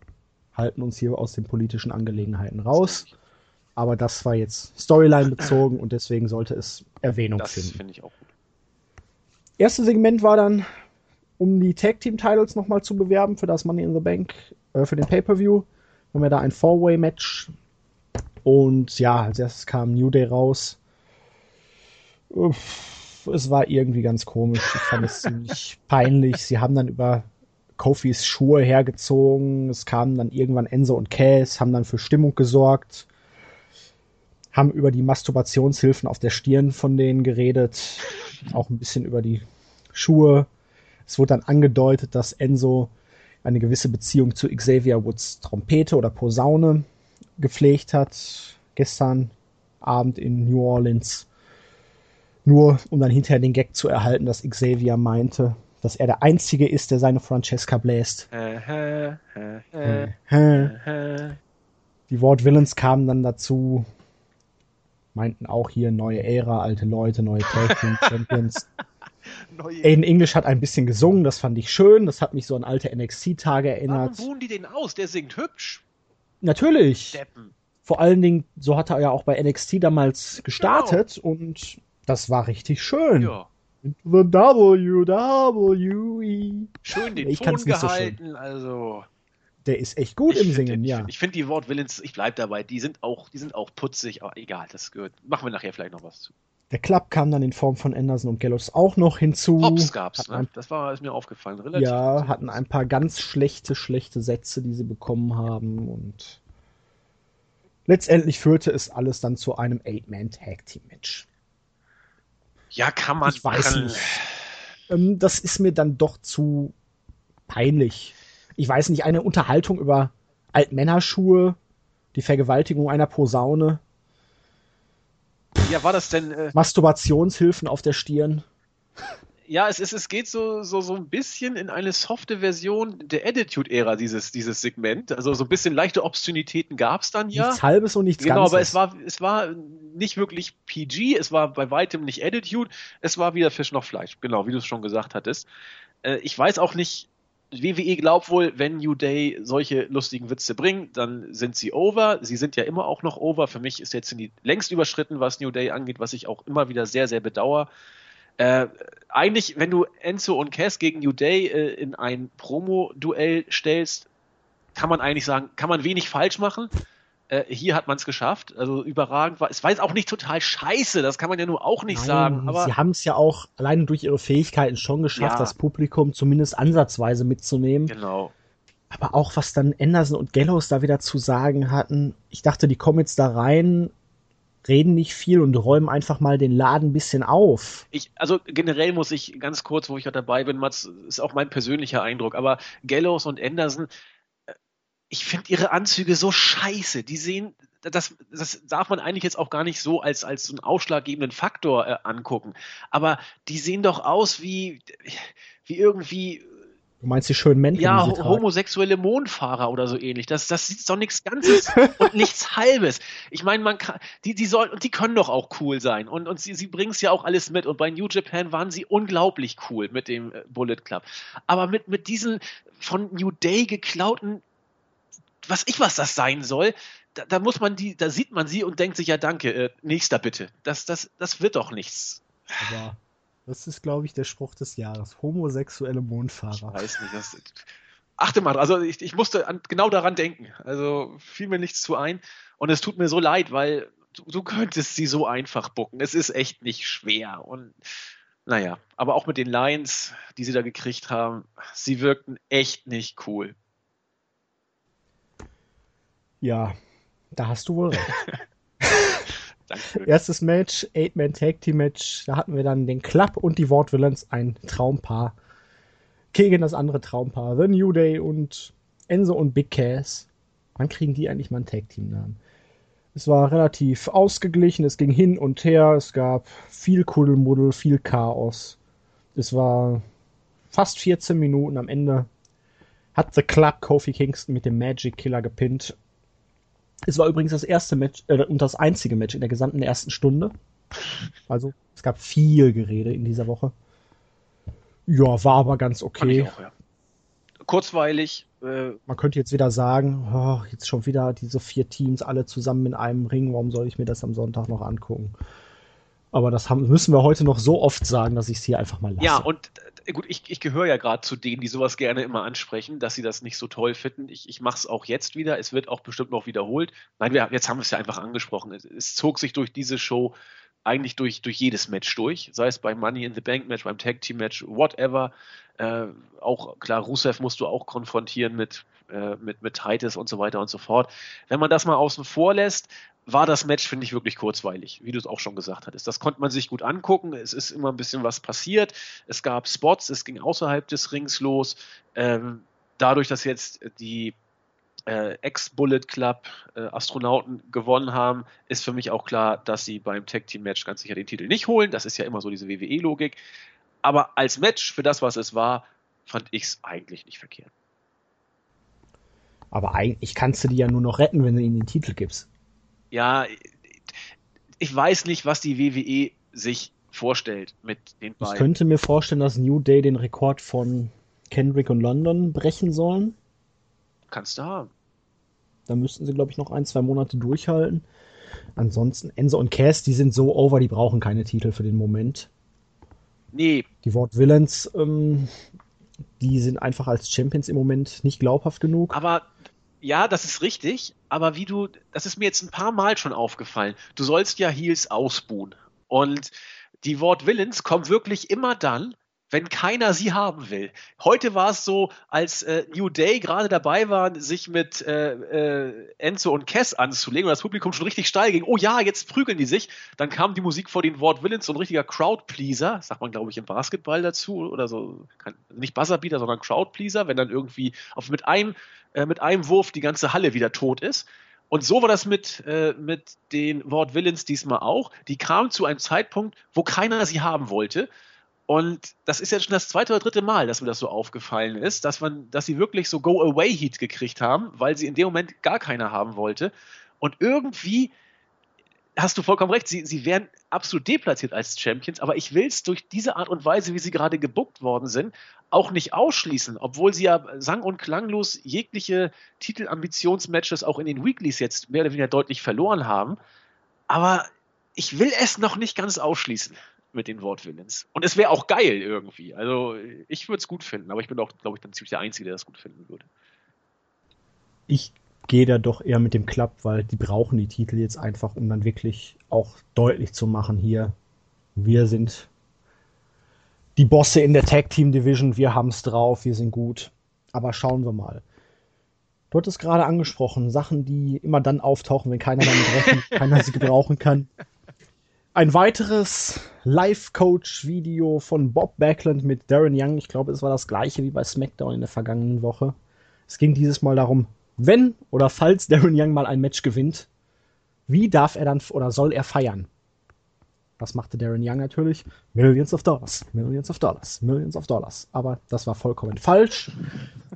halten uns hier aus den politischen Angelegenheiten raus. Aber das war jetzt Storyline bezogen und deswegen sollte es Erwähnung das finden. Das finde ich auch gut. Erste Segment war dann um die Tag Team Titles nochmal zu bewerben für das Money in the Bank, äh, für den Pay-Per-View. Haben wir da ein Four-Way-Match. Und ja, als erstes kam New Day raus. Uff, es war irgendwie ganz komisch. Ich fand es ziemlich peinlich. Sie haben dann über Kofis Schuhe hergezogen. Es kamen dann irgendwann Enzo und Cass, haben dann für Stimmung gesorgt. Haben über die Masturbationshilfen auf der Stirn von denen geredet. Auch ein bisschen über die Schuhe. Es wurde dann angedeutet, dass Enzo eine gewisse Beziehung zu Xavier Woods Trompete oder Posaune gepflegt hat. Gestern Abend in New Orleans. Nur um dann hinterher den Gag zu erhalten, dass Xavier meinte, dass er der Einzige ist, der seine Francesca bläst. Die Wort Villains kamen dann dazu, meinten auch hier neue Ära, alte Leute, neue Tag Team Champions. Aiden English hat ein bisschen gesungen, das fand ich schön. Das hat mich so an alte NXT-Tage erinnert. Warum buhen die den aus? Der singt hübsch. Natürlich. Deppen. Vor allen Dingen, so hat er ja auch bei NXT damals gestartet genau. und das war richtig schön. Ja. The WWE. Schön den ich Ton gehalten, so also. Der ist echt gut ich im Singen, den, ja. Ich finde find die Wortwillens, ich bleib dabei, die sind auch, die sind auch putzig, aber egal, das gehört. Machen wir nachher vielleicht noch was zu. Der Club kam dann in Form von Anderson und Gallows auch noch hinzu. Hops gab's, ne? Das war ist mir aufgefallen. Relativ ja, hatten ein paar ganz schlechte, schlechte Sätze, die sie bekommen haben und letztendlich führte es alles dann zu einem Eight-Man-Tag-Team-Match. Ja, kann man ich weiß machen. nicht. Ähm, das ist mir dann doch zu peinlich. Ich weiß nicht, eine Unterhaltung über Altmännerschuhe, die Vergewaltigung einer Posaune. Ja, war das denn. Äh, Masturbationshilfen auf der Stirn. Ja, es, ist, es geht so, so, so ein bisschen in eine softe Version der Attitude-Ära, dieses, dieses Segment. Also so ein bisschen leichte Obszönitäten gab es dann ja. Nichts Halbes und nichts genau, Ganzes. Genau, aber es war, es war nicht wirklich PG, es war bei weitem nicht Attitude, es war wieder Fisch noch Fleisch. Genau, wie du es schon gesagt hattest. Äh, ich weiß auch nicht, WWE glaubt wohl, wenn New Day solche lustigen Witze bringen, dann sind sie over. Sie sind ja immer auch noch over. Für mich ist jetzt die längst überschritten, was New Day angeht, was ich auch immer wieder sehr, sehr bedauere. Äh, eigentlich, wenn du Enzo und Cass gegen New Day äh, in ein Promo-Duell stellst, kann man eigentlich sagen, kann man wenig falsch machen. Äh, hier hat man es geschafft. Also überragend war. Es war jetzt auch nicht total scheiße, das kann man ja nur auch nicht Nein, sagen. Aber sie haben es ja auch alleine durch ihre Fähigkeiten schon geschafft, ja. das Publikum zumindest ansatzweise mitzunehmen. Genau. Aber auch was dann Anderson und Gallows da wieder zu sagen hatten, ich dachte, die kommen jetzt da rein, reden nicht viel und räumen einfach mal den Laden ein bisschen auf. Ich, also generell muss ich ganz kurz, wo ich gerade dabei bin, Mats, ist auch mein persönlicher Eindruck, aber Gallows und Anderson, ich finde ihre Anzüge so scheiße. Die sehen, das, das darf man eigentlich jetzt auch gar nicht so als, als so einen ausschlaggebenden Faktor äh, angucken. Aber die sehen doch aus wie, wie irgendwie. Du meinst die schönen Männer? Ja, homosexuelle Mondfahrer oder so ähnlich. Das, das ist doch nichts Ganzes und nichts Halbes. Ich meine, man kann, die, die sollen, und die können doch auch cool sein. Und, und sie, sie bringen es ja auch alles mit. Und bei New Japan waren sie unglaublich cool mit dem äh, Bullet Club. Aber mit, mit diesen von New Day geklauten was ich was das sein soll, da, da, muss man die, da sieht man sie und denkt sich ja danke, äh, nächster bitte. Das, das, das wird doch nichts. Aber das ist, glaube ich, der Spruch des Jahres. Homosexuelle Mondfahrer. Ich weiß nicht, das, achte mal, also ich, ich musste an, genau daran denken. Also fiel mir nichts zu ein. Und es tut mir so leid, weil du, du könntest sie so einfach bucken. Es ist echt nicht schwer. Und naja, aber auch mit den Lines, die sie da gekriegt haben, sie wirkten echt nicht cool. Ja, da hast du wohl recht. Danke. Erstes Match, Eight-Man Tag Team Match. Da hatten wir dann den Club und die Ward Villains, ein Traumpaar. Gegen das andere Traumpaar, The New Day und Enzo und Big Cass. Wann kriegen die eigentlich mal einen Tag Team Namen? Es war relativ ausgeglichen, es ging hin und her, es gab viel Kuddelmuddel, viel Chaos. Es war fast 14 Minuten am Ende. Hat The Club Kofi Kingston mit dem Magic Killer gepinnt es war übrigens das erste Match äh, und das einzige Match in der gesamten ersten Stunde. Also es gab viel Gerede in dieser Woche. Ja, war aber ganz okay. Auch, ja. Kurzweilig. Äh, Man könnte jetzt wieder sagen, oh, jetzt schon wieder diese vier Teams alle zusammen in einem Ring. Warum soll ich mir das am Sonntag noch angucken? Aber das haben, müssen wir heute noch so oft sagen, dass ich es hier einfach mal lasse. Ja, und äh, gut, ich, ich gehöre ja gerade zu denen, die sowas gerne immer ansprechen, dass sie das nicht so toll finden. Ich, ich mache es auch jetzt wieder. Es wird auch bestimmt noch wiederholt. Nein, wir, jetzt haben wir es ja einfach angesprochen. Es, es, zog sich durch diese Show eigentlich durch, durch jedes Match durch. Sei es beim Money in the Bank Match, beim Tag Team Match, whatever. Äh, auch klar, Rusev musst du auch konfrontieren mit, äh, mit, mit Titus und so weiter und so fort. Wenn man das mal außen vor lässt, war das Match, finde ich, wirklich kurzweilig, wie du es auch schon gesagt hattest. Das konnte man sich gut angucken. Es ist immer ein bisschen was passiert. Es gab Spots, es ging außerhalb des Rings los. Ähm, dadurch, dass jetzt die äh, Ex-Bullet Club äh, Astronauten gewonnen haben, ist für mich auch klar, dass sie beim Tag Team Match ganz sicher den Titel nicht holen. Das ist ja immer so diese WWE-Logik. Aber als Match, für das, was es war, fand ich es eigentlich nicht verkehrt. Aber eigentlich kannst du die ja nur noch retten, wenn du ihnen den Titel gibst ja, ich weiß nicht, was die WWE sich vorstellt mit den beiden. Ich könnte mir vorstellen, dass New Day den Rekord von Kendrick und London brechen sollen. Kannst du haben. Da müssten sie, glaube ich, noch ein, zwei Monate durchhalten. Ansonsten, Enzo und Cass, die sind so over, die brauchen keine Titel für den Moment. Nee. Die Wort Villains, ähm, die sind einfach als Champions im Moment nicht glaubhaft genug. Aber ja, das ist richtig, aber wie du, das ist mir jetzt ein paar Mal schon aufgefallen. Du sollst ja Heels ausbuhen. Und die Wort Villains kommen wirklich immer dann, wenn keiner sie haben will. Heute war es so, als äh, New Day gerade dabei waren, sich mit äh, äh, Enzo und Cass anzulegen und das Publikum schon richtig steil ging. Oh ja, jetzt prügeln die sich. Dann kam die Musik vor den Wort Villains, so ein richtiger Crowdpleaser, sagt man glaube ich im Basketball dazu oder so, Kann, nicht Buzzerbeater, sondern Crowdpleaser, wenn dann irgendwie auf, mit einem äh, mit einem Wurf die ganze Halle wieder tot ist. Und so war das mit, äh, mit den Wort Villains diesmal auch. Die kamen zu einem Zeitpunkt, wo keiner sie haben wollte. Und das ist jetzt schon das zweite oder dritte Mal, dass mir das so aufgefallen ist, dass man, dass sie wirklich so Go-Away-Heat gekriegt haben, weil sie in dem Moment gar keiner haben wollte. Und irgendwie hast du vollkommen recht, sie, sie werden absolut deplatziert als Champions, aber ich will es durch diese Art und Weise, wie sie gerade gebuckt worden sind, auch nicht ausschließen, obwohl sie ja sang- und klanglos jegliche Titelambitionsmatches auch in den Weeklies jetzt mehr oder weniger deutlich verloren haben. Aber ich will es noch nicht ganz ausschließen mit den Wortvillains. Und es wäre auch geil irgendwie. Also ich würde es gut finden, aber ich bin auch, glaube ich, dann ziemlich der Einzige, der das gut finden würde. Ich gehe da doch eher mit dem Club, weil die brauchen die Titel jetzt einfach, um dann wirklich auch deutlich zu machen hier, wir sind die Bosse in der Tag Team Division, wir haben es drauf, wir sind gut. Aber schauen wir mal. Du hattest gerade angesprochen, Sachen, die immer dann auftauchen, wenn keiner damit rechnet, keiner sie gebrauchen kann. Ein weiteres Live-Coach-Video von Bob Backlund mit Darren Young. Ich glaube, es war das gleiche wie bei SmackDown in der vergangenen Woche. Es ging dieses Mal darum, wenn oder falls Darren Young mal ein Match gewinnt, wie darf er dann oder soll er feiern? Was machte Darren Young natürlich? Millions of Dollars, Millions of Dollars, Millions of Dollars. Aber das war vollkommen falsch.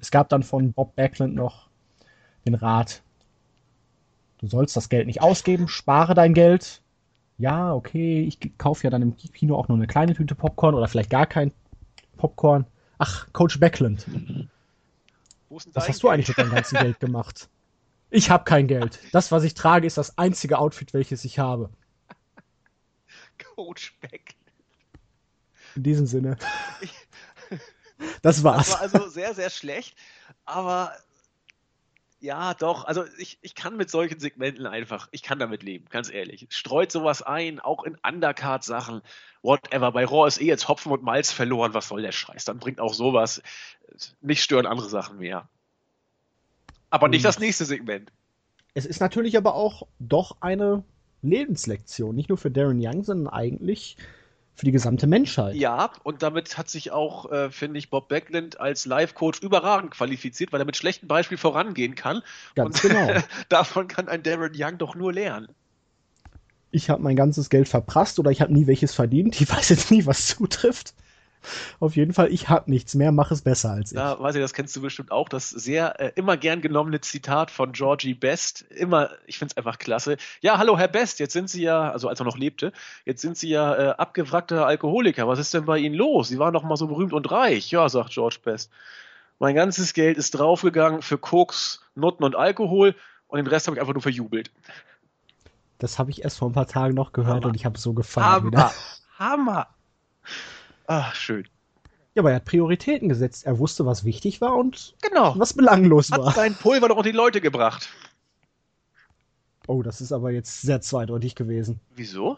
Es gab dann von Bob Backlund noch den Rat, du sollst das Geld nicht ausgeben, spare dein Geld, ja, okay, ich kaufe ja dann im Kino auch nur eine kleine Tüte Popcorn oder vielleicht gar kein Popcorn. Ach, Coach Backland. Was hast du eigentlich mit deinem ganzen Geld gemacht? Ich habe kein Geld. Das, was ich trage, ist das einzige Outfit, welches ich habe. Coach Backland. In diesem Sinne. Das war's. Das war also sehr, sehr schlecht, aber ja, doch. Also ich, ich kann mit solchen Segmenten einfach, ich kann damit leben, ganz ehrlich. Streut sowas ein, auch in Undercard-Sachen, whatever. Bei Raw ist eh jetzt Hopfen und Malz verloren, was soll der Scheiß? Dann bringt auch sowas. Mich stören andere Sachen mehr. Aber nicht das nächste Segment. Es ist natürlich aber auch doch eine Lebenslektion, nicht nur für Darren Young, sondern eigentlich für die gesamte Menschheit. Ja, und damit hat sich auch, äh, finde ich, Bob Backlund als Live-Coach überragend qualifiziert, weil er mit schlechtem Beispiel vorangehen kann. Ganz und genau. davon kann ein Darren Young doch nur lernen. Ich habe mein ganzes Geld verprasst oder ich habe nie welches verdient. Ich weiß jetzt nie, was zutrifft. Auf jeden Fall, ich habe nichts mehr, mach es besser als ich. Ja, weiß ich, das kennst du bestimmt auch, das sehr äh, immer gern genommene Zitat von Georgie Best. Immer, ich finde es einfach klasse. Ja, hallo Herr Best, jetzt sind Sie ja, also als er noch lebte, jetzt sind Sie ja äh, abgewrackter Alkoholiker. Was ist denn bei Ihnen los? Sie waren doch mal so berühmt und reich. Ja, sagt George Best. Mein ganzes Geld ist draufgegangen für Koks, Nutten und Alkohol und den Rest habe ich einfach nur verjubelt. Das habe ich erst vor ein paar Tagen noch gehört Hammer. und ich habe so gefallen. Hammer, Wieder. Hammer. Ach, schön. Ja, aber er hat Prioritäten gesetzt. Er wusste, was wichtig war und Genau. was belanglos Hat war. sein Pulver doch unter die Leute gebracht. Oh, das ist aber jetzt sehr zweideutig gewesen. Wieso?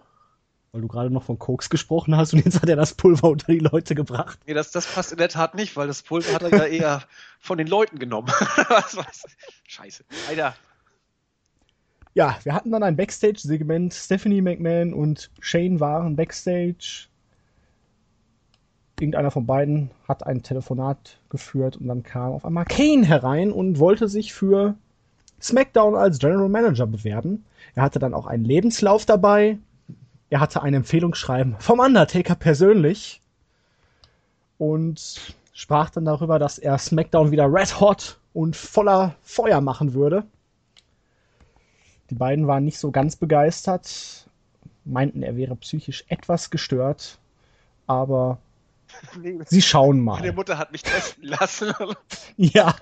Weil du gerade noch von Koks gesprochen hast und jetzt hat er das Pulver unter die Leute gebracht. Nee, das, das passt in der Tat nicht, weil das Pulver hat er ja eher von den Leuten genommen. Scheiße. Alter. Ja, wir hatten dann ein Backstage-Segment. Stephanie McMahon und Shane waren Backstage. Irgendeiner von beiden hat ein Telefonat geführt und dann kam auf einmal Kane herein und wollte sich für SmackDown als General Manager bewerben. Er hatte dann auch einen Lebenslauf dabei. Er hatte ein Empfehlungsschreiben vom Undertaker persönlich und sprach dann darüber, dass er SmackDown wieder red hot und voller Feuer machen würde. Die beiden waren nicht so ganz begeistert, meinten, er wäre psychisch etwas gestört, aber sie schauen meine mal. Mutter hat mich testen lassen. Ja,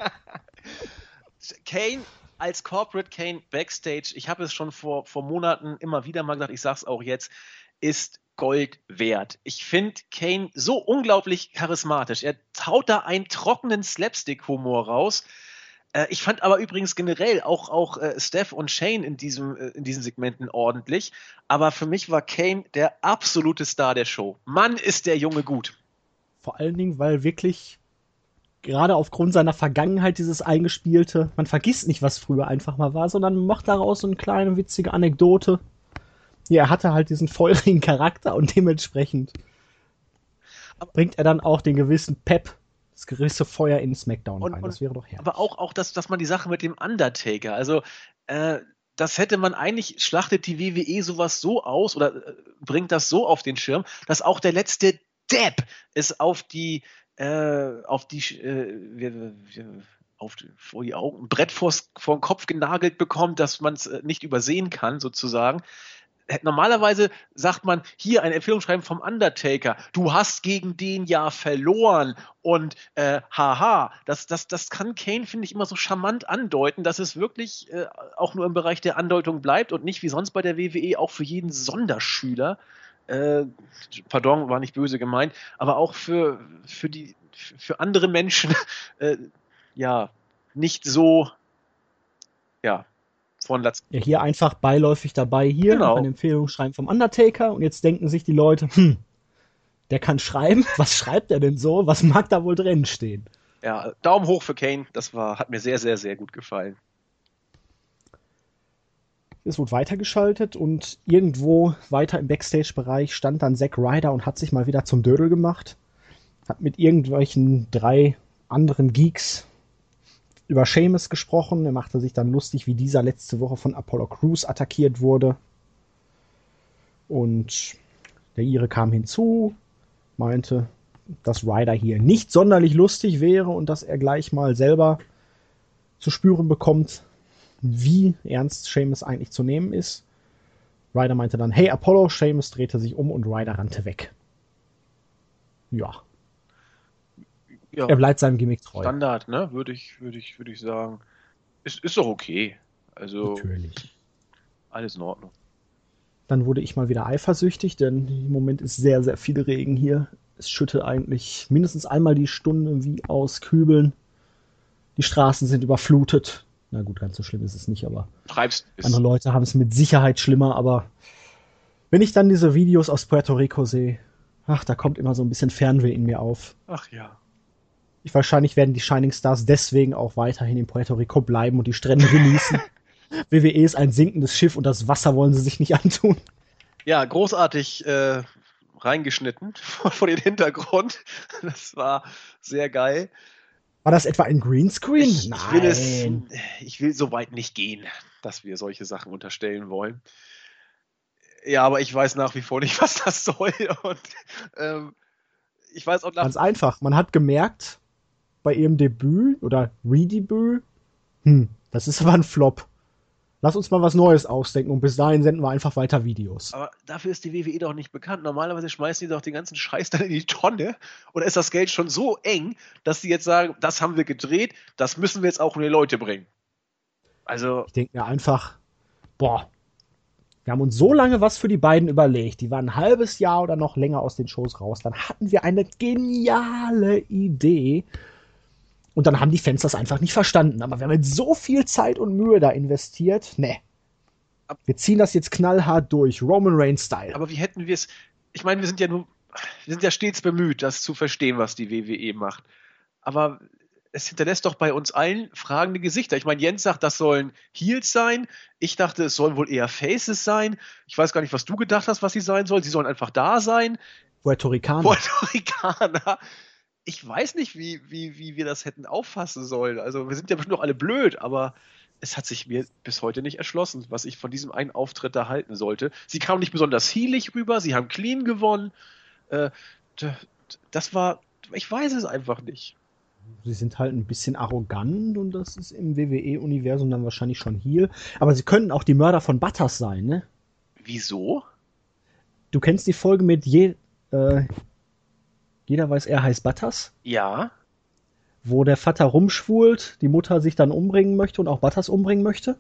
Kane als Corporate Kane Backstage, ich habe es schon vor, vor Monaten immer wieder mal gesagt, ich sag's auch jetzt, ist Gold wert. Ich finde Kane so unglaublich charismatisch. Er haut da einen trockenen Slapstick-Humor raus. Äh, ich fand aber übrigens generell auch, auch äh, Steph und Shane in, diesem, äh, in diesen Segmenten ordentlich. Aber für mich war Kane der absolute Star der Show. Mann, ist der Junge gut. Vor allen Dingen, weil wirklich gerade aufgrund seiner Vergangenheit dieses eingespielte, man vergisst nicht, was früher einfach mal war, sondern macht daraus so eine kleine witzige Anekdote. Ja, er hatte halt diesen feurigen Charakter und dementsprechend bringt er dann auch den gewissen Pep, das gewisse Feuer in SmackDown Und- rein. Das wäre doch herrlich. Aber auch, auch dass, dass man die Sache mit dem Undertaker, also äh, das hätte man eigentlich, schlachtet die WWE sowas so aus oder äh, bringt das so auf den Schirm, dass auch der letzte Depp es auf die, äh, auf die, äh, auf die, vor die Augen, ein Brett vor den Kopf genagelt bekommt, dass man es äh, nicht übersehen kann, sozusagen. Äh, Normalerweise sagt man hier ein Empfehlungsschreiben vom Undertaker. Du hast gegen den ja verloren und äh, haha. Das, das, das kann Kane, finde ich, immer so charmant andeuten, dass es wirklich äh, auch nur im Bereich der Andeutung bleibt und nicht wie sonst bei der WWE auch für jeden Sonderschüler. Äh, pardon, war nicht böse gemeint, aber auch für, für die für andere Menschen äh, ja nicht so ja von Latz Ja, hier einfach beiläufig dabei, hier Genau. ein Empfehlungsschreiben vom Undertaker und jetzt denken sich die Leute, hm, der kann schreiben, was schreibt er denn so, was mag da wohl drin stehen? Ja, Daumen hoch für Kane. Das war, hat mir sehr, sehr, sehr gut gefallen. Es wurde weitergeschaltet und irgendwo weiter im Backstage-Bereich stand dann Zack Ryder und hat sich mal wieder zum Dödel gemacht. Hat mit irgendwelchen drei anderen Geeks über Seamus gesprochen. Er machte sich dann lustig, wie dieser letzte Woche von Apollo Crews attackiert wurde. Und der Ire kam hinzu, meinte, dass Ryder hier nicht sonderlich lustig wäre und dass er gleich mal selber zu spüren bekommt, wie ernst Seamus eigentlich zu nehmen ist. Ryder meinte dann, hey Apollo, Seamus drehte sich um und Ryder rannte weg. Ja, Ja, er bleibt seinem Gimmick treu. Standard, ne? Würde ich, würde ich, würde ich sagen. Ist, ist doch okay. Also Natürlich. alles in Ordnung. Dann wurde ich mal wieder eifersüchtig, denn im Moment ist sehr, sehr viel Regen hier. Es schüttet eigentlich mindestens einmal die Stunde wie aus Kübeln. Die Straßen sind überflutet. Na gut, ganz so schlimm ist es nicht, aber Treibst andere Leute haben es mit Sicherheit schlimmer. Aber wenn ich dann diese Videos aus Puerto Rico sehe, ach, da kommt immer so ein bisschen Fernweh in mir auf. Ach ja. Ich, wahrscheinlich werden die Shining Stars deswegen auch weiterhin in Puerto Rico bleiben und die Strände genießen. WWE ist ein sinkendes Schiff und das Wasser wollen sie sich nicht antun. Ja, großartig äh, reingeschnitten vor, vor den Hintergrund. Das war sehr geil. War das etwa ein Greenscreen? Ich, ich will es, ich will so weit nicht gehen, dass wir solche Sachen unterstellen wollen. Ja, aber ich weiß nach wie vor nicht, was das soll. Und ähm, ich weiß auch nach Ganz einfach. Man hat gemerkt, bei ihrem Debüt oder Redebüt, hm, das ist aber ein Flop. Lass uns mal was Neues ausdenken und bis dahin senden wir einfach weiter Videos. Aber dafür ist die WWE doch nicht bekannt. Normalerweise schmeißen die doch den ganzen Scheiß dann in die Tonne. Oder ist das Geld schon so eng, dass sie jetzt sagen, das haben wir gedreht, das müssen wir jetzt auch in die Leute bringen. Also, Ich denke mir einfach, boah, wir haben uns so lange was für die beiden überlegt. Die waren ein halbes Jahr oder noch länger aus den Shows raus. Dann hatten wir eine geniale Idee. Und dann haben die Fans das einfach nicht verstanden. Aber wir haben jetzt so viel Zeit und Mühe da investiert. Ne. Wir ziehen das jetzt knallhart durch. Roman Reigns Style. aber wie hätten wir es. Ich meine, wir sind ja nur. Wir sind ja stets bemüht, das zu verstehen, was die WWE macht. Aber es hinterlässt doch bei uns allen fragende Gesichter. Ich meine, Jens sagt, das sollen Heels sein. Ich dachte, es sollen wohl eher Faces sein. Ich weiß gar nicht, was du gedacht hast, was sie sein sollen. Sie sollen einfach da sein. Puerto Ricaner. Puerto Ricaner. Ich weiß nicht, wie, wie, wie wir das hätten auffassen sollen. Also, wir sind ja bestimmt noch alle blöd, aber es hat sich mir bis heute nicht erschlossen, was ich von diesem einen Auftritt da halten sollte. Sie kamen nicht besonders heelig rüber, sie haben clean gewonnen. Äh, das war, ich weiß es einfach nicht. Sie sind halt ein bisschen arrogant und das ist im WWE-Universum dann wahrscheinlich schon hier. Aber sie können auch die Mörder von Butters sein, ne? Wieso? Du kennst die Folge mit je, äh, jeder weiß, er heißt Butters, Ja. wo der Vater rumschwult, die Mutter sich dann umbringen möchte und auch Butters umbringen möchte.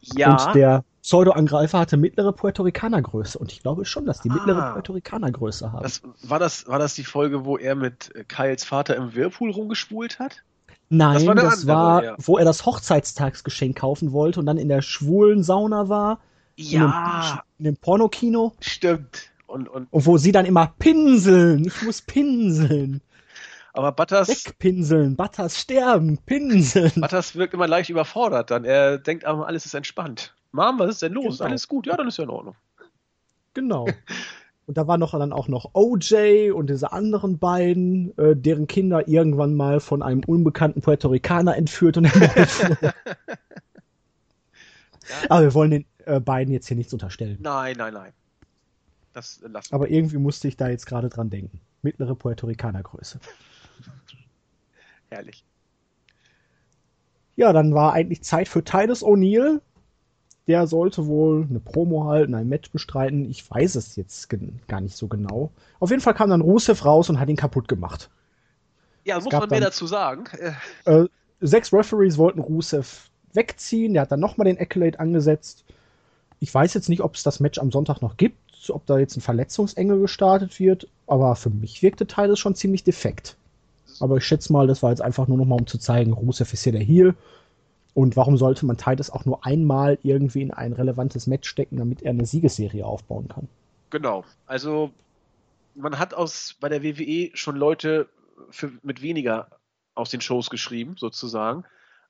Ja. Und der Pseudo-Angreifer hatte mittlere Puerto Ricaner-Größe. Und ich glaube schon, dass die mittlere Ah. Puerto Ricaner-Größe haben. das, war, das, war das die Folge, wo er mit äh, Kyles Vater im Whirlpool rumgespult hat? Nein, das das war andere, war ja. wo er das Hochzeitstagsgeschenk kaufen wollte und dann in der schwulen Sauna war. In dem, in dem Pornokino. Stimmt. Und, und, und wo sie dann immer pinseln. Ich muss pinseln. Aber Butters. Wegpinseln, Butters sterben, pinseln. Butters wirkt immer leicht überfordert dann. Er denkt aber, alles ist entspannt. Mom, was ist denn los? Genau. Alles gut? Ja, dann ist ja in Ordnung. Genau. Und da war noch dann auch noch OJ und diese anderen beiden, äh, deren Kinder irgendwann mal von einem unbekannten Puerto Ricaner entführt und ermordet wurden. Aber wir wollen den äh, beiden jetzt hier nichts unterstellen. Nein, nein, nein. Das lassen Aber irgendwie musste ich da jetzt gerade dran denken. Mittlere Puerto Ricaner Größe. Herrlich. Ja, dann war eigentlich Zeit für Titus O'Neill. Der sollte wohl eine Promo halten, ein Match bestreiten. Ich weiß es jetzt gar nicht so genau. Auf jeden Fall kam dann Rusev raus und hat ihn kaputt gemacht. Ja, es muss man mehr dazu sagen. Äh, sechs Referees wollten Rusev wegziehen. Der hat dann nochmal den Accolade angesetzt. Ich weiß jetzt nicht, ob es das Match am Sonntag noch gibt, ob da jetzt ein Verletzungsengel gestartet wird, aber für mich wirkte Titus schon ziemlich defekt. Aber ich schätze mal, das war jetzt einfach nur nochmal, um zu zeigen, Rusev ist hier der Heel. Und warum sollte man Titus auch nur einmal irgendwie in ein relevantes Match stecken, damit er eine Siegesserie aufbauen kann? Genau. Also man hat aus bei der WWE schon Leute für, mit weniger aus den Shows geschrieben, sozusagen.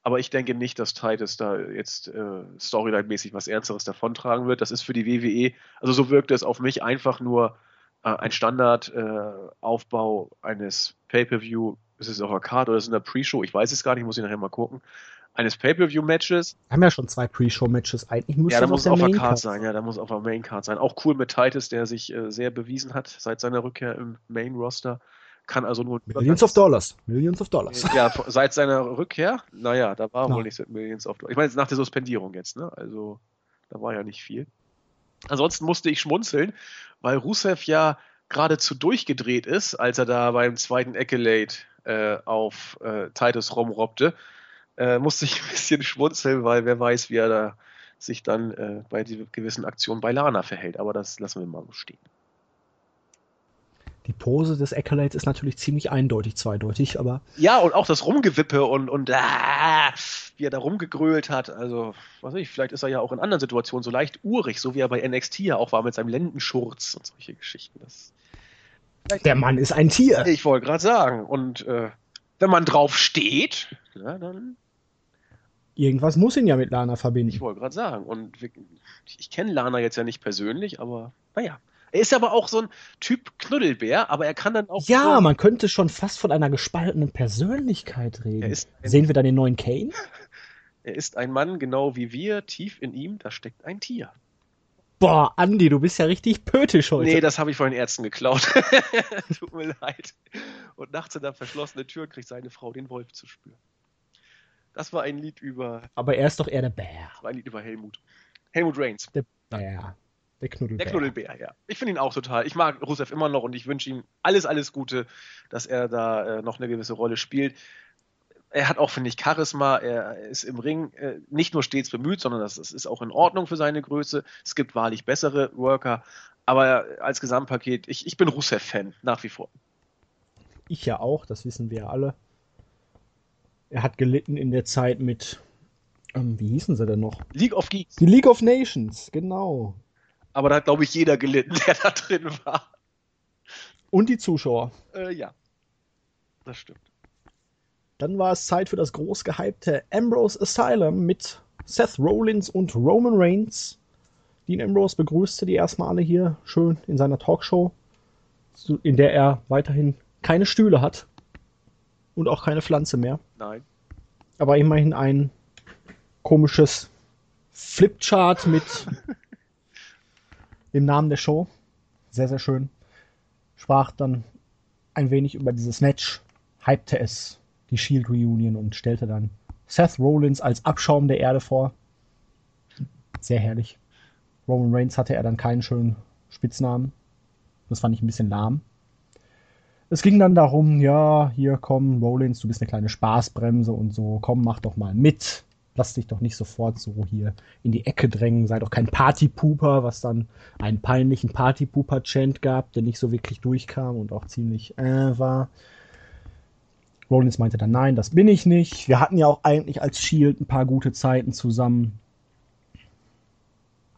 Aber ich denke nicht, dass Titus da jetzt äh, Storyline-mäßig was Ernsteres davontragen wird. Das ist für die WWE, also so wirkt es auf mich einfach nur äh, ein Standardaufbau äh, eines Pay-Per-View. Ist es auf der Card oder ist es in der Pre-Show? Ich weiß es gar nicht, muss ich nachher mal gucken. Eines Pay-Per-View-Matches. Wir haben ja schon zwei Pre-Show-Matches. Eigentlich muss ja, da muss es auf der Card sein. Ja, da muss auf der Main-Card sein. Auch cool mit Titus, der sich äh, sehr bewiesen hat seit seiner Rückkehr im Main-Roster kann also nur. Millions of Dollars. Millions of Dollars. Ja, seit seiner Rückkehr, naja, da war no. wohl nicht so Millions of Dollars. Ich meine, nach der Suspendierung jetzt, ne? Also, da war ja nicht viel. Ansonsten musste ich schmunzeln, weil Rusev ja geradezu durchgedreht ist, als er da beim zweiten Accolade äh, auf äh, Titus rumrobbte. Äh, musste ich ein bisschen schmunzeln, weil wer weiß, wie er da sich dann äh, bei gewissen Aktionen bei Lana verhält. Aber das lassen wir mal stehen. Die Pose des Accolades ist natürlich ziemlich eindeutig zweideutig, aber. Ja, und auch das Rumgewippe und, und ah, wie er da rumgegrölt hat. Also, was weiß ich, vielleicht ist er ja auch in anderen Situationen so leicht urig, so wie er bei NXT ja auch war mit seinem Lendenschurz und solche Geschichten. Das, Der Mann ist ein Tier. Ich wollte gerade sagen. Und äh, wenn man drauf steht, ja, dann. Irgendwas muss ihn ja mit Lana verbinden. Ich wollte gerade sagen. Und ich, ich kenne Lana jetzt ja nicht persönlich, aber naja. Er ist aber auch so ein Typ Knuddelbär, aber er kann dann auch. Ja, so man könnte schon fast von einer gespaltenen Persönlichkeit reden. Sehen wir da den neuen Kane? Er ist ein Mann, genau wie wir. Tief in ihm, da steckt ein Tier. Boah, Andi, du bist ja richtig pötisch heute. Nee, das habe ich von den Ärzten geklaut. Tut mir leid. Und nachts in der verschlossenen Tür kriegt seine Frau den Wolf zu spüren. Das war ein Lied über. Aber er ist doch eher der Bär. Das war ein Lied über Helmut. Helmut Reigns. Der Bär. Der Knuddelbär. Der Knuddelbär, ja. Ich finde ihn auch total. Ich mag Rusev immer noch und ich wünsche ihm alles, alles Gute, dass er da äh, noch eine gewisse Rolle spielt. Er hat auch, finde ich, Charisma. Er ist im Ring äh, nicht nur stets bemüht, sondern das, das, ist auch in Ordnung für seine Größe. Es gibt wahrlich bessere Worker. Aber als Gesamtpaket, ich, ich bin Rusev-Fan, nach wie vor. Ich ja auch, das wissen wir ja alle. Er hat gelitten in der Zeit mit, ähm, wie hießen sie denn noch? League of Geeks. Die League of Nations, genau. Aber da hat, glaube ich, jeder gelitten, der da drin war. Und die Zuschauer. Äh, ja. Das stimmt. Dann war es Zeit für das groß gehypte Ambrose Asylum mit Seth Rollins und Roman Reigns. Dean Ambrose begrüßte die erstmal alle hier schön in seiner Talkshow, in der er weiterhin keine Stühle hat und auch keine Pflanze mehr. Nein. Aber immerhin ein komisches Flipchart mit im Namen der Show. Sehr, sehr schön. Sprach dann ein wenig über dieses Match, hypte es, die Shield Reunion und stellte dann Seth Rollins als Abschaum der Erde vor. Sehr herrlich. Roman Reigns hatte er dann keinen schönen Spitznamen. Das fand ich ein bisschen lahm. Es ging dann darum, ja, hier komm, Rollins, du bist eine kleine Spaßbremse und so, komm, mach doch mal mit lass dich doch nicht sofort so hier in die Ecke drängen, sei doch kein Partypooper, was dann einen peinlichen Partypooper-Chant gab, der nicht so wirklich durchkam und auch ziemlich äh, war. Rollins meinte dann, nein, das bin ich nicht. Wir hatten ja auch eigentlich als Shield ein paar gute Zeiten zusammen.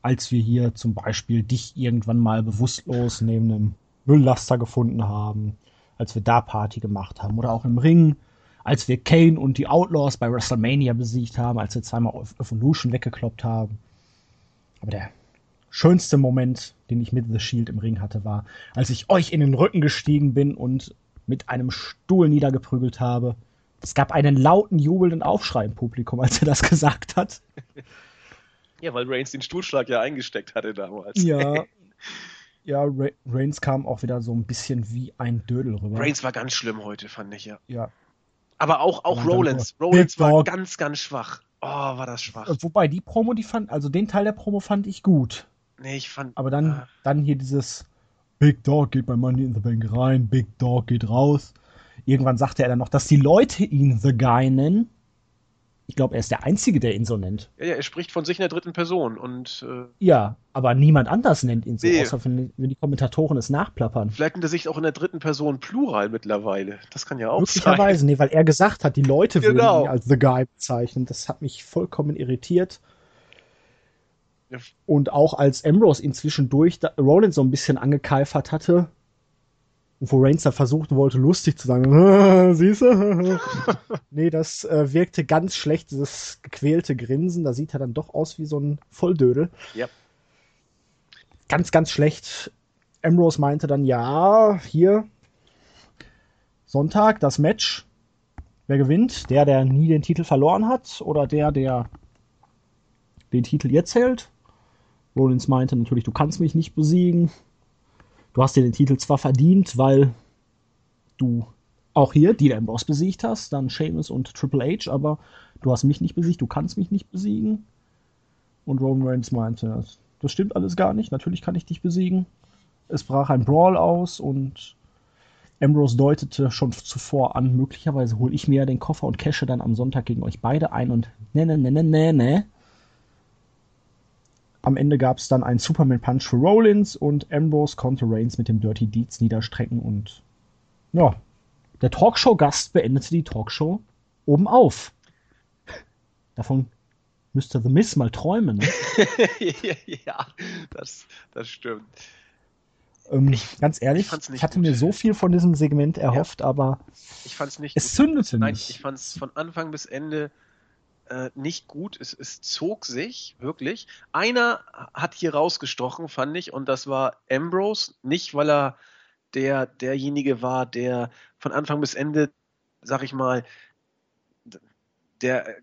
als wir hier zum Beispiel dich irgendwann mal bewusstlos neben einem Mülllaster gefunden haben, als wir da Party gemacht haben oder auch im Ring, als wir Kane und die Outlaws bei WrestleMania besiegt haben, als wir zweimal Evolution weggekloppt haben. Aber der schönste Moment, den ich mit The Shield im Ring hatte, war, als ich euch in den Rücken gestiegen bin und mit einem Stuhl niedergeprügelt habe. Es gab einen lauten, jubelnden Aufschrei im Publikum, als er das gesagt hat. Ja, weil Reigns den Stuhlschlag ja eingesteckt hatte damals. Ja. ja, Reigns kam auch wieder so ein bisschen wie ein Dödel rüber. Reigns war ganz schlimm heute, fand ich, ja. Ja. Aber auch, auch Rollins. Rollins war ganz, ganz schwach. Oh, war das schwach. Wobei die Promo, die fand, also den Teil der Promo fand ich gut. Nee, ich fand. Aber dann, äh, dann hier dieses Big Dog geht bei Money in the Bank rein, Big Dog geht raus. Irgendwann sagte er dann noch, dass die Leute ihn The Guy nennen ich glaube, er ist der Einzige, der ihn so nennt. Ja, ja er spricht von sich in der dritten Person und. Äh, ja, aber niemand anders nennt ihn so, nee. außer wenn, wenn, die Kommentatoren es nachplappern. Vielleicht nennt er sich auch in der dritten Person Plural mittlerweile. Das kann ja auch Möglicherweise, sein. nee, weil er gesagt hat, die Leute genau. würden ihn als The Guy bezeichnen. Das hat mich vollkommen irritiert. Ja. Und auch als Ambrose ihn zwischendurch Rollins so ein bisschen angekeifert hatte, wo Reigns da versucht wollte, lustig zu sagen, siehst du? nee, das äh, wirkte ganz schlecht, dieses gequälte Grinsen. Da sieht er dann doch aus wie so ein Volldödel. Ja. Ganz, ganz schlecht. Ambrose meinte dann, ja, hier, Sonntag, das Match. Wer gewinnt? Der, der nie den Titel verloren hat oder der, der den Titel jetzt hält? Rollins meinte natürlich, du kannst mich nicht besiegen. Du hast dir den Titel zwar verdient, weil du auch hier Dean Ambrose besiegt hast, dann Sheamus und Triple H, aber du hast mich nicht besiegt, du kannst mich nicht besiegen. Und Roman Reigns meinte, das stimmt alles gar nicht, natürlich kann ich dich besiegen. Es brach ein Brawl aus und Ambrose deutete schon zuvor an, möglicherweise hole ich mir ja den Koffer und cashe dann am Sonntag gegen euch beide ein und ne, ne, ne, ne, ne, ne. Am Ende gab es dann einen Superman Punch für Rollins und Ambrose konnte Reigns mit dem Dirty Deeds niederstrecken und ja, der Talkshow-Gast beendete die Talkshow oben auf. Davon müsste The Miss mal träumen. Ne? ja, das, das stimmt. Ähm, ich, ganz ehrlich, ich, ich hatte gut. mir so viel von diesem Segment erhofft, ja. aber ich fand's nicht es gut. zündete Nein, nicht. Ich fand es von Anfang bis Ende äh, nicht gut. Es, es zog sich wirklich. Einer hat hier rausgestochen, fand ich, und das war Ambrose. Nicht, weil er der derjenige war, der von Anfang bis Ende, sag ich mal, der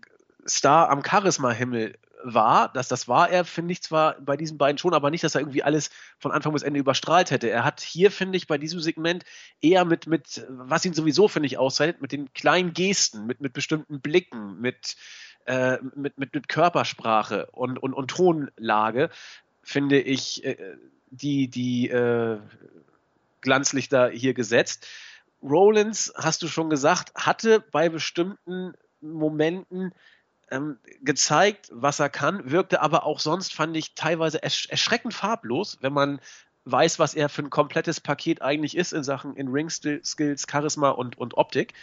Star am Charisma-Himmel war, dass das war er, finde ich zwar bei diesen beiden schon, aber nicht, dass er irgendwie alles von Anfang bis Ende überstrahlt hätte. Er hat hier, finde ich, bei diesem Segment eher mit, mit, was ihn sowieso, finde ich, auszeichnet, mit den kleinen Gesten, mit, mit bestimmten Blicken, mit, äh, mit, mit, mit Körpersprache und, und, und Tonlage, finde ich, äh, die, die äh, Glanzlichter hier gesetzt. Rollins, hast du schon gesagt, hatte bei bestimmten Momenten ähm, gezeigt, was er kann, wirkte aber auch sonst, fand ich, teilweise ersch erschreckend farblos, wenn man weiß, was er für ein komplettes Paket eigentlich ist in Sachen in Ring Skills, Charisma und, und Optik.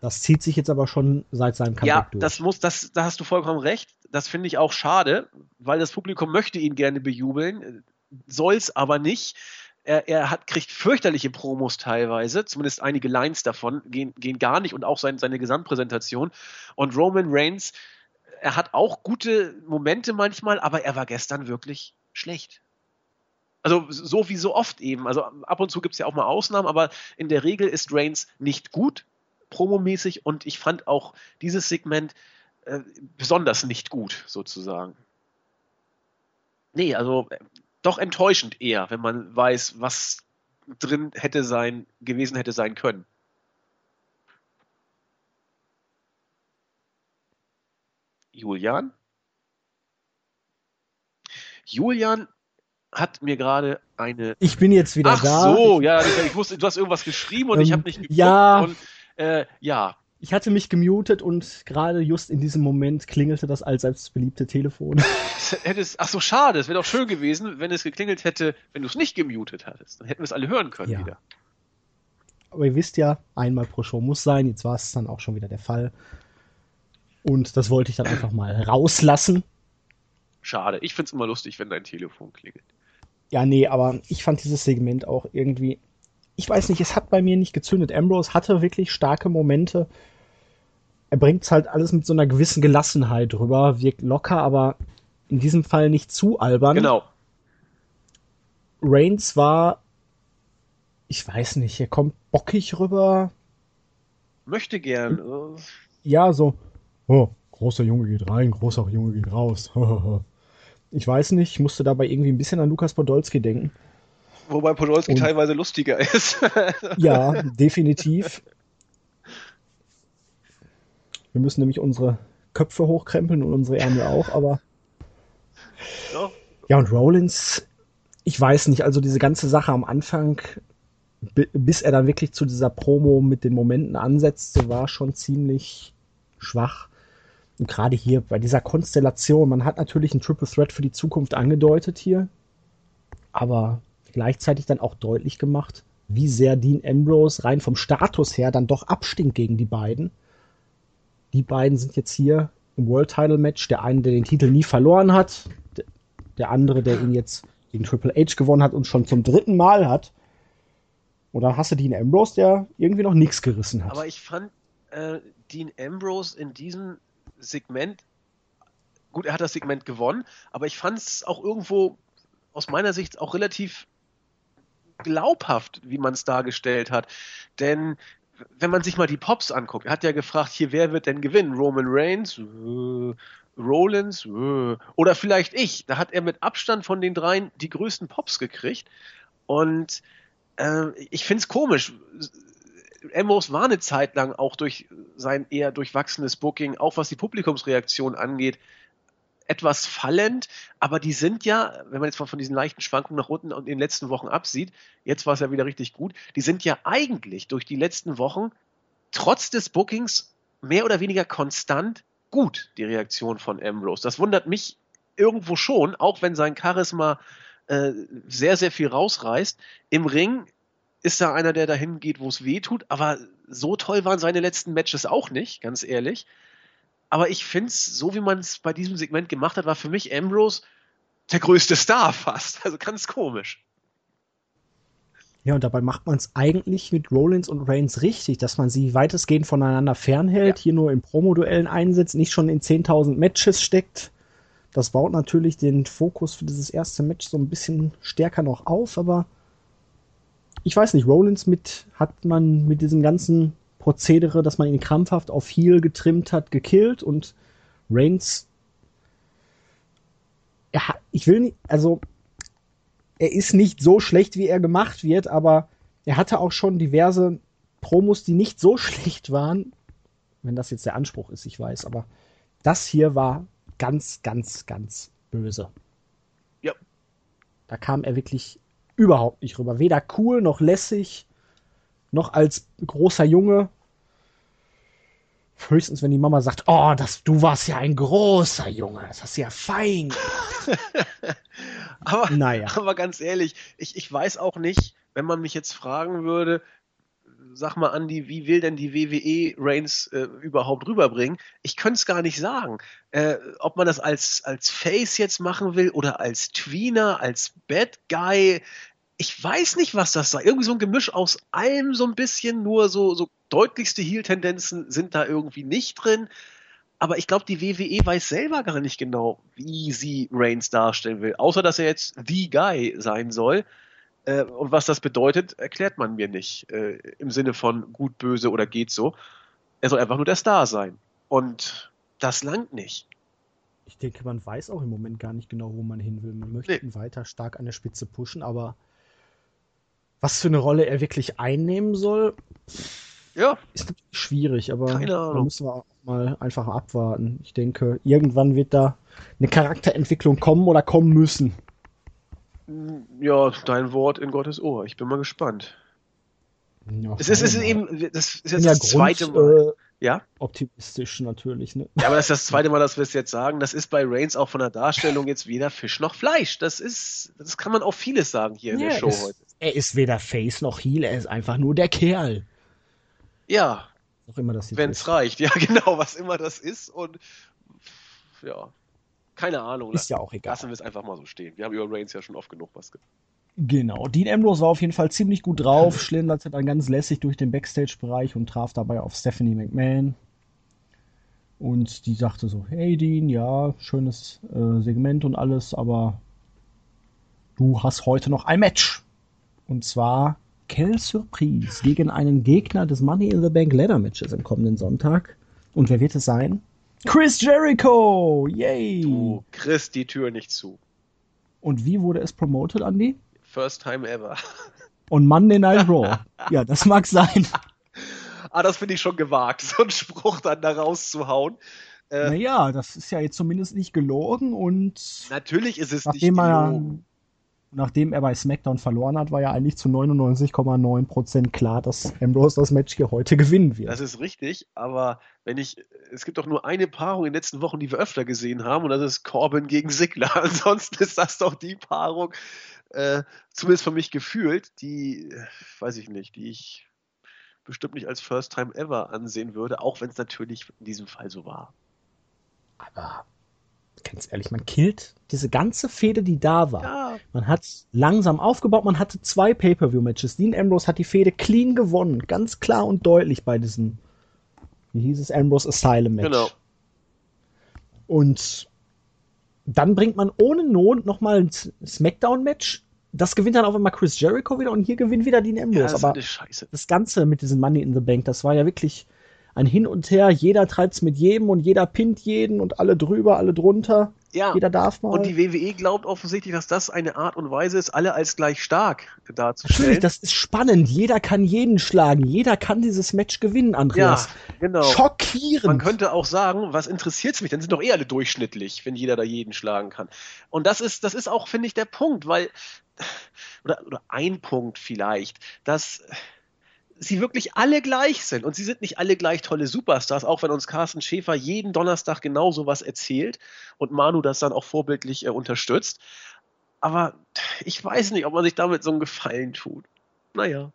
Das zieht sich jetzt aber schon seit seinem Comeback ja, durch. das muss, das, da hast du vollkommen recht. Das finde ich auch schade, weil das Publikum möchte ihn gerne bejubeln, soll's aber nicht. Er, er hat, kriegt fürchterliche Promos teilweise, zumindest einige Lines davon gehen, gehen gar nicht und auch sein, seine Gesamtpräsentation. Und Roman Reigns, er hat auch gute Momente manchmal, aber er war gestern wirklich schlecht. Also so wie so oft eben. Also ab und zu gibt es ja auch mal Ausnahmen, aber in der Regel ist Reigns nicht gut, promomäßig und ich fand auch dieses Segment äh, besonders nicht gut, sozusagen. Nee, also äh, doch enttäuschend eher, wenn man weiß, was drin hätte sein, gewesen hätte sein können. Julian? Julian hat mir gerade eine. Ich bin jetzt wieder Ach da. Ach so, ja, ich, wusste, du hast irgendwas geschrieben und ähm, ich habe nicht geguckt. Ja. Und äh, ja. Ich hatte mich gemutet und gerade just in diesem Moment klingelte das allseits beliebte Telefon. Hättest, ach so, schade. Es wäre doch schön gewesen, wenn es geklingelt hätte, wenn du es nicht gemutet hattest. Dann hätten wir es alle hören können ja. wieder. Aber ihr wisst ja, einmal pro Show muss sein. Jetzt war es dann auch schon wieder der Fall. Und das wollte ich dann einfach mal rauslassen. schade. Ich find's immer lustig, wenn dein Telefon klingelt. Ja, nee, aber ich fand dieses Segment auch irgendwie. Ich weiß nicht, es hat bei mir nicht gezündet. Ambrose hatte wirklich starke Momente. Er bringt's halt alles mit so einer gewissen Gelassenheit rüber, wirkt locker, aber in diesem Fall nicht zu albern. Genau. Reigns war, ich weiß nicht, er kommt bockig rüber. Möchte gern. Ja, so, oh, großer Junge geht rein, großer Junge geht raus. Ich weiß nicht, ich musste dabei irgendwie ein bisschen an Lukas Podolski denken. Wobei Podolski Und- teilweise lustiger ist. Ja, definitiv. Wir müssen nämlich unsere Köpfe hochkrempeln und unsere Ärmel auch, aber ja. ja, und Rollins, ich weiß nicht, also diese ganze Sache am Anfang, bi- bis er dann wirklich zu dieser Promo mit den Momenten ansetzte, war schon ziemlich schwach. Und gerade hier bei dieser Konstellation, man hat natürlich einen Triple Threat für die Zukunft angedeutet hier, aber gleichzeitig dann auch deutlich gemacht, wie sehr Dean Ambrose rein vom Status her dann doch abstinkt gegen die beiden. Die beiden sind jetzt hier im World Title Match. Der eine, der den Titel nie verloren hat, der andere, der ihn jetzt gegen Triple H gewonnen hat und schon zum dritten Mal hat. Und dann hast du Dean Ambrose, der irgendwie noch nichts gerissen hat. Aber ich fand äh, Dean Ambrose in diesem Segment, gut, er hat das Segment gewonnen, aber ich fand es auch irgendwo aus meiner Sicht auch relativ glaubhaft, wie man es dargestellt hat. Denn wenn man sich mal die Pops anguckt, er hat ja gefragt, hier, wer wird denn gewinnen? Roman Reigns? Äh, Rollins? Äh, oder vielleicht ich. Da hat er mit Abstand von den dreien die größten Pops gekriegt. Und äh, ich finde es komisch. Ambrose war eine Zeit lang auch durch sein eher durchwachsenes Booking, auch was die Publikumsreaktion angeht, etwas fallend, aber die sind ja, wenn man jetzt mal von diesen leichten Schwankungen nach unten und in den letzten Wochen absieht, jetzt war es ja wieder richtig gut, die sind ja eigentlich durch die letzten Wochen trotz des Bookings mehr oder weniger konstant gut, die Reaktion von Ambrose. Das wundert mich irgendwo schon, auch wenn sein Charisma äh, sehr, sehr viel rausreißt. Im Ring ist er einer, der dahin geht, wo es weh tut, aber so toll waren seine letzten Matches auch nicht, ganz ehrlich. Aber ich finde es, so wie man es bei diesem Segment gemacht hat, war für mich Ambrose der größte Star fast. Also ganz komisch. Ja, und dabei macht man es eigentlich mit Rollins und Reigns richtig, dass man sie weitestgehend voneinander fernhält, Ja. hier nur in Promoduellen einsetzt, nicht schon in 10.000 Matches steckt. Das baut natürlich den Fokus für dieses erste Match so ein bisschen stärker noch auf, aber ich weiß nicht, Rollins mit, hat man mit diesem ganzen Prozedere, dass man ihn krampfhaft auf Heel getrimmt hat, gekillt und Reigns, hat, ich will nicht, also er ist nicht so schlecht, wie er gemacht wird, aber er hatte auch schon diverse Promos, die nicht so schlecht waren. Wenn das jetzt der Anspruch ist, ich weiß, aber das hier war ganz, ganz, ganz böse. Ja. Da kam er wirklich überhaupt nicht rüber. Weder cool noch lässig, noch als großer Junge. Höchstens, wenn die Mama sagt, oh, das, du warst ja ein großer Junge, das hast du ja fein. Aber, Naja. aber ganz ehrlich, ich, ich weiß auch nicht, wenn man mich jetzt fragen würde, sag mal, Andi, wie will denn die WWE Reigns äh, überhaupt rüberbringen? Ich könnte es gar nicht sagen. Äh, ob man das als, als Face jetzt machen will oder als Tweener, als Bad Guy. Ich weiß nicht, was das sei. Irgendwie so ein Gemisch aus allem so ein bisschen, nur so, so deutlichste Heel-Tendenzen sind da irgendwie nicht drin. Aber ich glaube, die WWE weiß selber gar nicht genau, wie sie Reigns darstellen will. Außer, dass er jetzt the Guy sein soll. Äh, und was das bedeutet, erklärt man mir nicht. Äh, Im Sinne von gut, böse oder geht so. Er soll einfach nur der Star sein. Und das langt nicht. Ich denke, man weiß auch im Moment gar nicht genau, wo man hin will. Man möchte Nee. ihn weiter stark an der Spitze pushen, aber was für eine Rolle er wirklich einnehmen soll, Ja, ist natürlich schwierig, aber da müssen wir auch mal einfach abwarten. Ich denke, irgendwann wird da eine Charakterentwicklung kommen oder kommen müssen. ja, dein Wort in Gottes Ohr. Ich bin mal gespannt. Ja, Es ist, es ist eben, das ist jetzt das zweite Mal. Äh, Ja? optimistisch natürlich. Ne? Ja, aber das ist das zweite Mal, dass wir es jetzt sagen. Das ist bei Reigns auch von der Darstellung jetzt weder Fisch noch Fleisch. Das ist, das kann man auf vieles sagen hier in der Show heute. Er ist weder Face noch Heel, er ist einfach nur der Kerl. Ja, Was Auch immer das wenn es reicht. Ja, genau, was immer das ist. Und ja, keine Ahnung. Ist ja auch egal. Lassen wir es einfach mal so stehen. Wir haben über Reigns ja schon oft genug was ge Genau. Dean Ambrose war auf jeden Fall ziemlich gut drauf, schlenderte dann ganz lässig durch den Backstage-Bereich und traf dabei auf Stephanie McMahon. Und die sagte so, hey Dean, ja, schönes äh, Segment und alles, aber du hast heute noch ein Match. Und zwar Quelle Surprise gegen einen Gegner des Money in the Bank Ladder Matches am kommenden Sonntag. Und wer wird es sein? Chris Jericho! Yay! Du kriegst die Tür nicht zu. Und wie wurde es promoted, Andy? First time ever. Und Monday Night Raw. ja, das mag sein. ah, das finde ich schon gewagt, so einen Spruch dann da rauszuhauen. Äh, naja, das ist ja jetzt zumindest nicht gelogen und. Natürlich ist es nicht gelogen nachdem er bei SmackDown verloren hat, war ja eigentlich zu 99,9% klar, dass Ambrose das Match hier heute gewinnen wird. Das ist richtig, aber wenn ich, es gibt doch nur eine Paarung in den letzten Wochen, die wir öfter gesehen haben, und das ist Corbin gegen Sigler. Ansonsten ist das doch die Paarung, äh, zumindest für mich gefühlt, die, weiß ich nicht, die ich bestimmt nicht als First Time Ever ansehen würde, auch wenn es natürlich in diesem Fall so war. Aber ganz ehrlich, man killt diese ganze Fehde, die da war. Ja. Man hat langsam aufgebaut, man hatte zwei Pay-Per-View-Matches. Dean Ambrose hat die Fehde clean gewonnen, ganz klar und deutlich bei diesem, wie hieß es, Ambrose Asylum-Match. Genau. Und dann bringt man ohne Not nochmal ein Smackdown-Match. Das gewinnt dann auf einmal Chris Jericho wieder und hier gewinnt wieder Dean Ambrose. Ja, das Aber das Ganze mit diesem Money in the Bank, das war ja wirklich ein Hin und Her. Jeder treibt's mit jedem und jeder pinnt jeden und alle drüber, alle drunter. Ja. Jeder darf mal. Und die WWE glaubt offensichtlich, dass das eine Art und Weise ist, alle als gleich stark darzustellen. Natürlich, das ist spannend. Jeder kann jeden schlagen. Jeder kann dieses Match gewinnen, Andreas. Ja, genau. Schockierend. Man könnte auch sagen, was interessiert's mich? Dann sind doch eh alle durchschnittlich, wenn jeder da jeden schlagen kann. Und das ist, das ist auch, finde ich, der Punkt, weil, oder, oder ein Punkt vielleicht, dass, sie wirklich alle gleich sind. Und sie sind nicht alle gleich tolle Superstars, auch wenn uns Carsten Schäfer jeden Donnerstag genau so was erzählt und Manu das dann auch vorbildlich äh, unterstützt. Aber ich weiß nicht, ob man sich damit so einen Gefallen tut. Naja.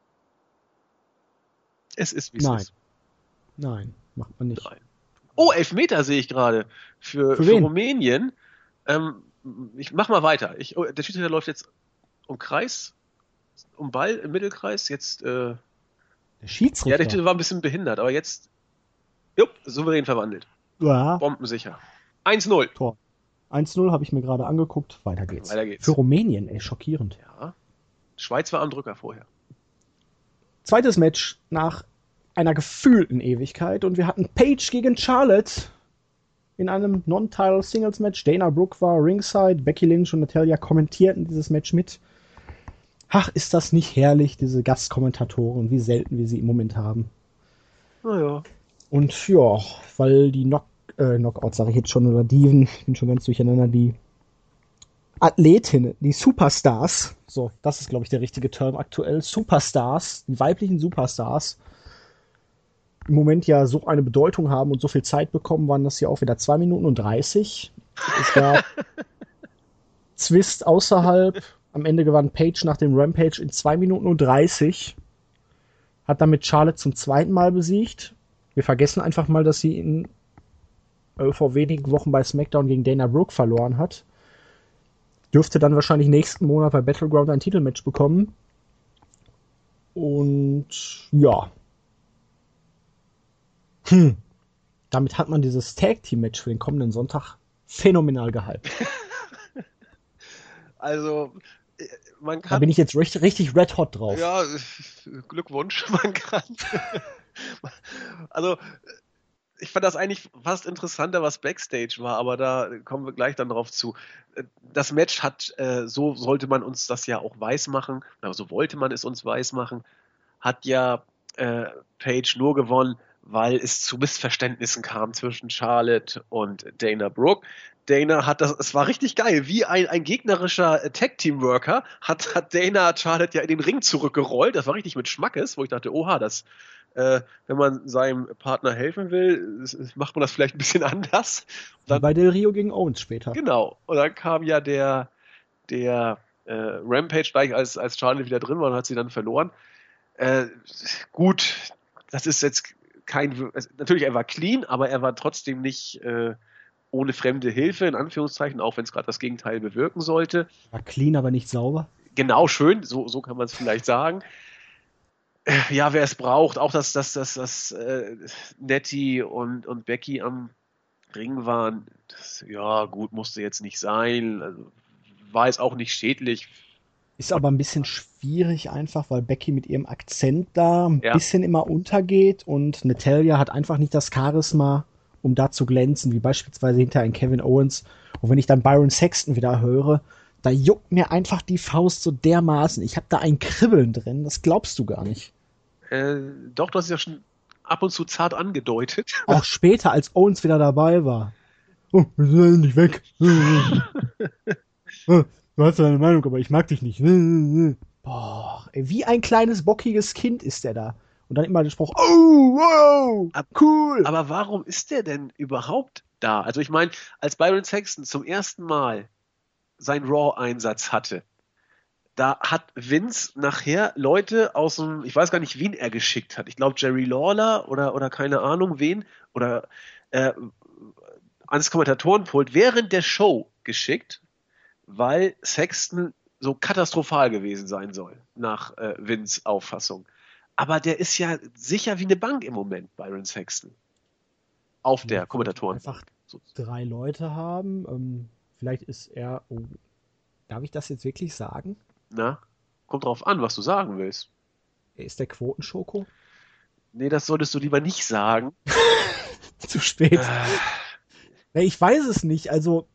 Es ist wie es ist. Nein, macht man nicht. Nein. Oh, Elfmeter sehe ich gerade für, für, für Rumänien. Ähm, ich mach mal weiter. Ich, oh, der Schiedsrichter läuft jetzt um Kreis, um Ball im Mittelkreis. Jetzt äh, der Schiedsrichter? Ja, der war ein bisschen behindert, aber jetzt, jupp, souverän verwandelt. Ja. Bombensicher. 1-0. Tor. 1-0 habe ich mir gerade angeguckt. Weiter geht's. Weiter geht's. Für Rumänien, ey, schockierend. Ja. Schweiz war am Drücker vorher. Zweites Match nach einer gefühlten Ewigkeit und wir hatten Paige gegen Charlotte in einem Non-Title Singles Match. Dana Brooke war ringside, Becky Lynch und Natalia kommentierten dieses Match mit. Ach, ist das nicht herrlich, diese Gastkommentatoren, wie selten wir sie im Moment haben. Naja. Und ja, weil die Knock, äh, Knockouts, sage ich jetzt schon, oder Diven, ich bin schon ganz durcheinander, die Athletinnen, die Superstars, so, das ist, glaube ich, der richtige Term aktuell, Superstars, die weiblichen Superstars, im Moment ja so eine Bedeutung haben und so viel Zeit bekommen, waren das ja auch wieder 2 Minuten und 30. Es gab Zwist außerhalb am Ende gewann Page nach dem Rampage in 2 Minuten und 30. Hat damit Charlotte zum zweiten Mal besiegt. Wir vergessen einfach mal, dass sie in, äh, vor wenigen Wochen bei SmackDown gegen Dana Brooke verloren hat. Dürfte dann wahrscheinlich nächsten Monat bei Battleground ein Titelmatch bekommen. Und ja. Hm. Damit hat man dieses Tag Team Match für den kommenden Sonntag phänomenal gehypt. also man kann. Da bin ich jetzt richtig, richtig red hot drauf. Ja, Glückwunsch. Man kann. also, ich fand das eigentlich fast interessanter, was Backstage war, aber da kommen wir gleich dann drauf zu. Das Match hat, äh, so sollte man uns das ja auch weiß machen, so wollte man es uns weiß machen, hat ja äh, Page nur gewonnen, weil es zu Missverständnissen kam zwischen Charlotte und Dana Brooke. Dana hat das, es war richtig geil, wie ein, ein gegnerischer Tag-Team-Worker hat, hat Dana Charlotte ja in den Ring zurückgerollt. Das war richtig mit Schmackes, wo ich dachte, oha, das, äh, wenn man seinem Partner helfen will, macht man das vielleicht ein bisschen anders. Dann, Bei Del Rio gegen Owens später. Genau. Und dann kam ja der, der äh, Rampage gleich, als, als Charlotte wieder drin war und hat sie dann verloren. Äh, gut, das ist jetzt kein, natürlich er war clean, aber er war trotzdem nicht, äh, ohne fremde Hilfe, in Anführungszeichen, auch wenn es gerade das Gegenteil bewirken sollte. War clean, aber nicht sauber. Genau, schön, so, so kann man es vielleicht sagen. Äh, ja, wer es braucht, auch dass, dass, dass, dass äh, Nettie und, und Becky am Ring waren, das, ja, gut, musste jetzt nicht sein. Also, war jetzt auch nicht schädlich. Ist aber ein bisschen schwierig einfach, weil Becky mit ihrem Akzent da ein ja. bisschen immer untergeht und Natalia hat einfach nicht das Charisma, um da zu glänzen, wie beispielsweise hinter ein Kevin Owens. Und wenn ich dann Byron Sexton wieder höre, da juckt mir einfach die Faust so dermaßen. Ich habe da ein Kribbeln drin, das glaubst du gar nicht. Äh, doch, du hast es ja schon ab und zu zart angedeutet. Auch später, als Owens wieder dabei war. Oh, wir sind ja nicht weg. Oh, du hast deine Meinung, aber ich mag dich nicht. Boah, ey, wie ein kleines bockiges Kind ist der da. Und dann immer der Spruch, oh, wow, cool. Aber warum ist der denn überhaupt da? Also ich meine, als Byron Sexton zum ersten Mal seinen Raw-Einsatz hatte, da hat Vince nachher Leute aus dem, ich weiß gar nicht, wen er geschickt hat. Ich glaube Jerry Lawler oder, oder keine Ahnung wen, oder äh, ans Kommentatorenpult während der Show geschickt, weil Sexton so katastrophal gewesen sein soll, nach äh, Vince Auffassung. Aber der ist ja sicher wie eine Bank im Moment, Byron Sexton. Auf der Kommentatoren. Einfach drei Leute haben. Ähm, vielleicht ist er. Oh, darf ich das jetzt wirklich sagen? Na, kommt drauf an, was du sagen willst. Ist der Quotenschoko? Nee, das solltest du lieber nicht sagen. Zu spät. Äh. Ich weiß es nicht. Also,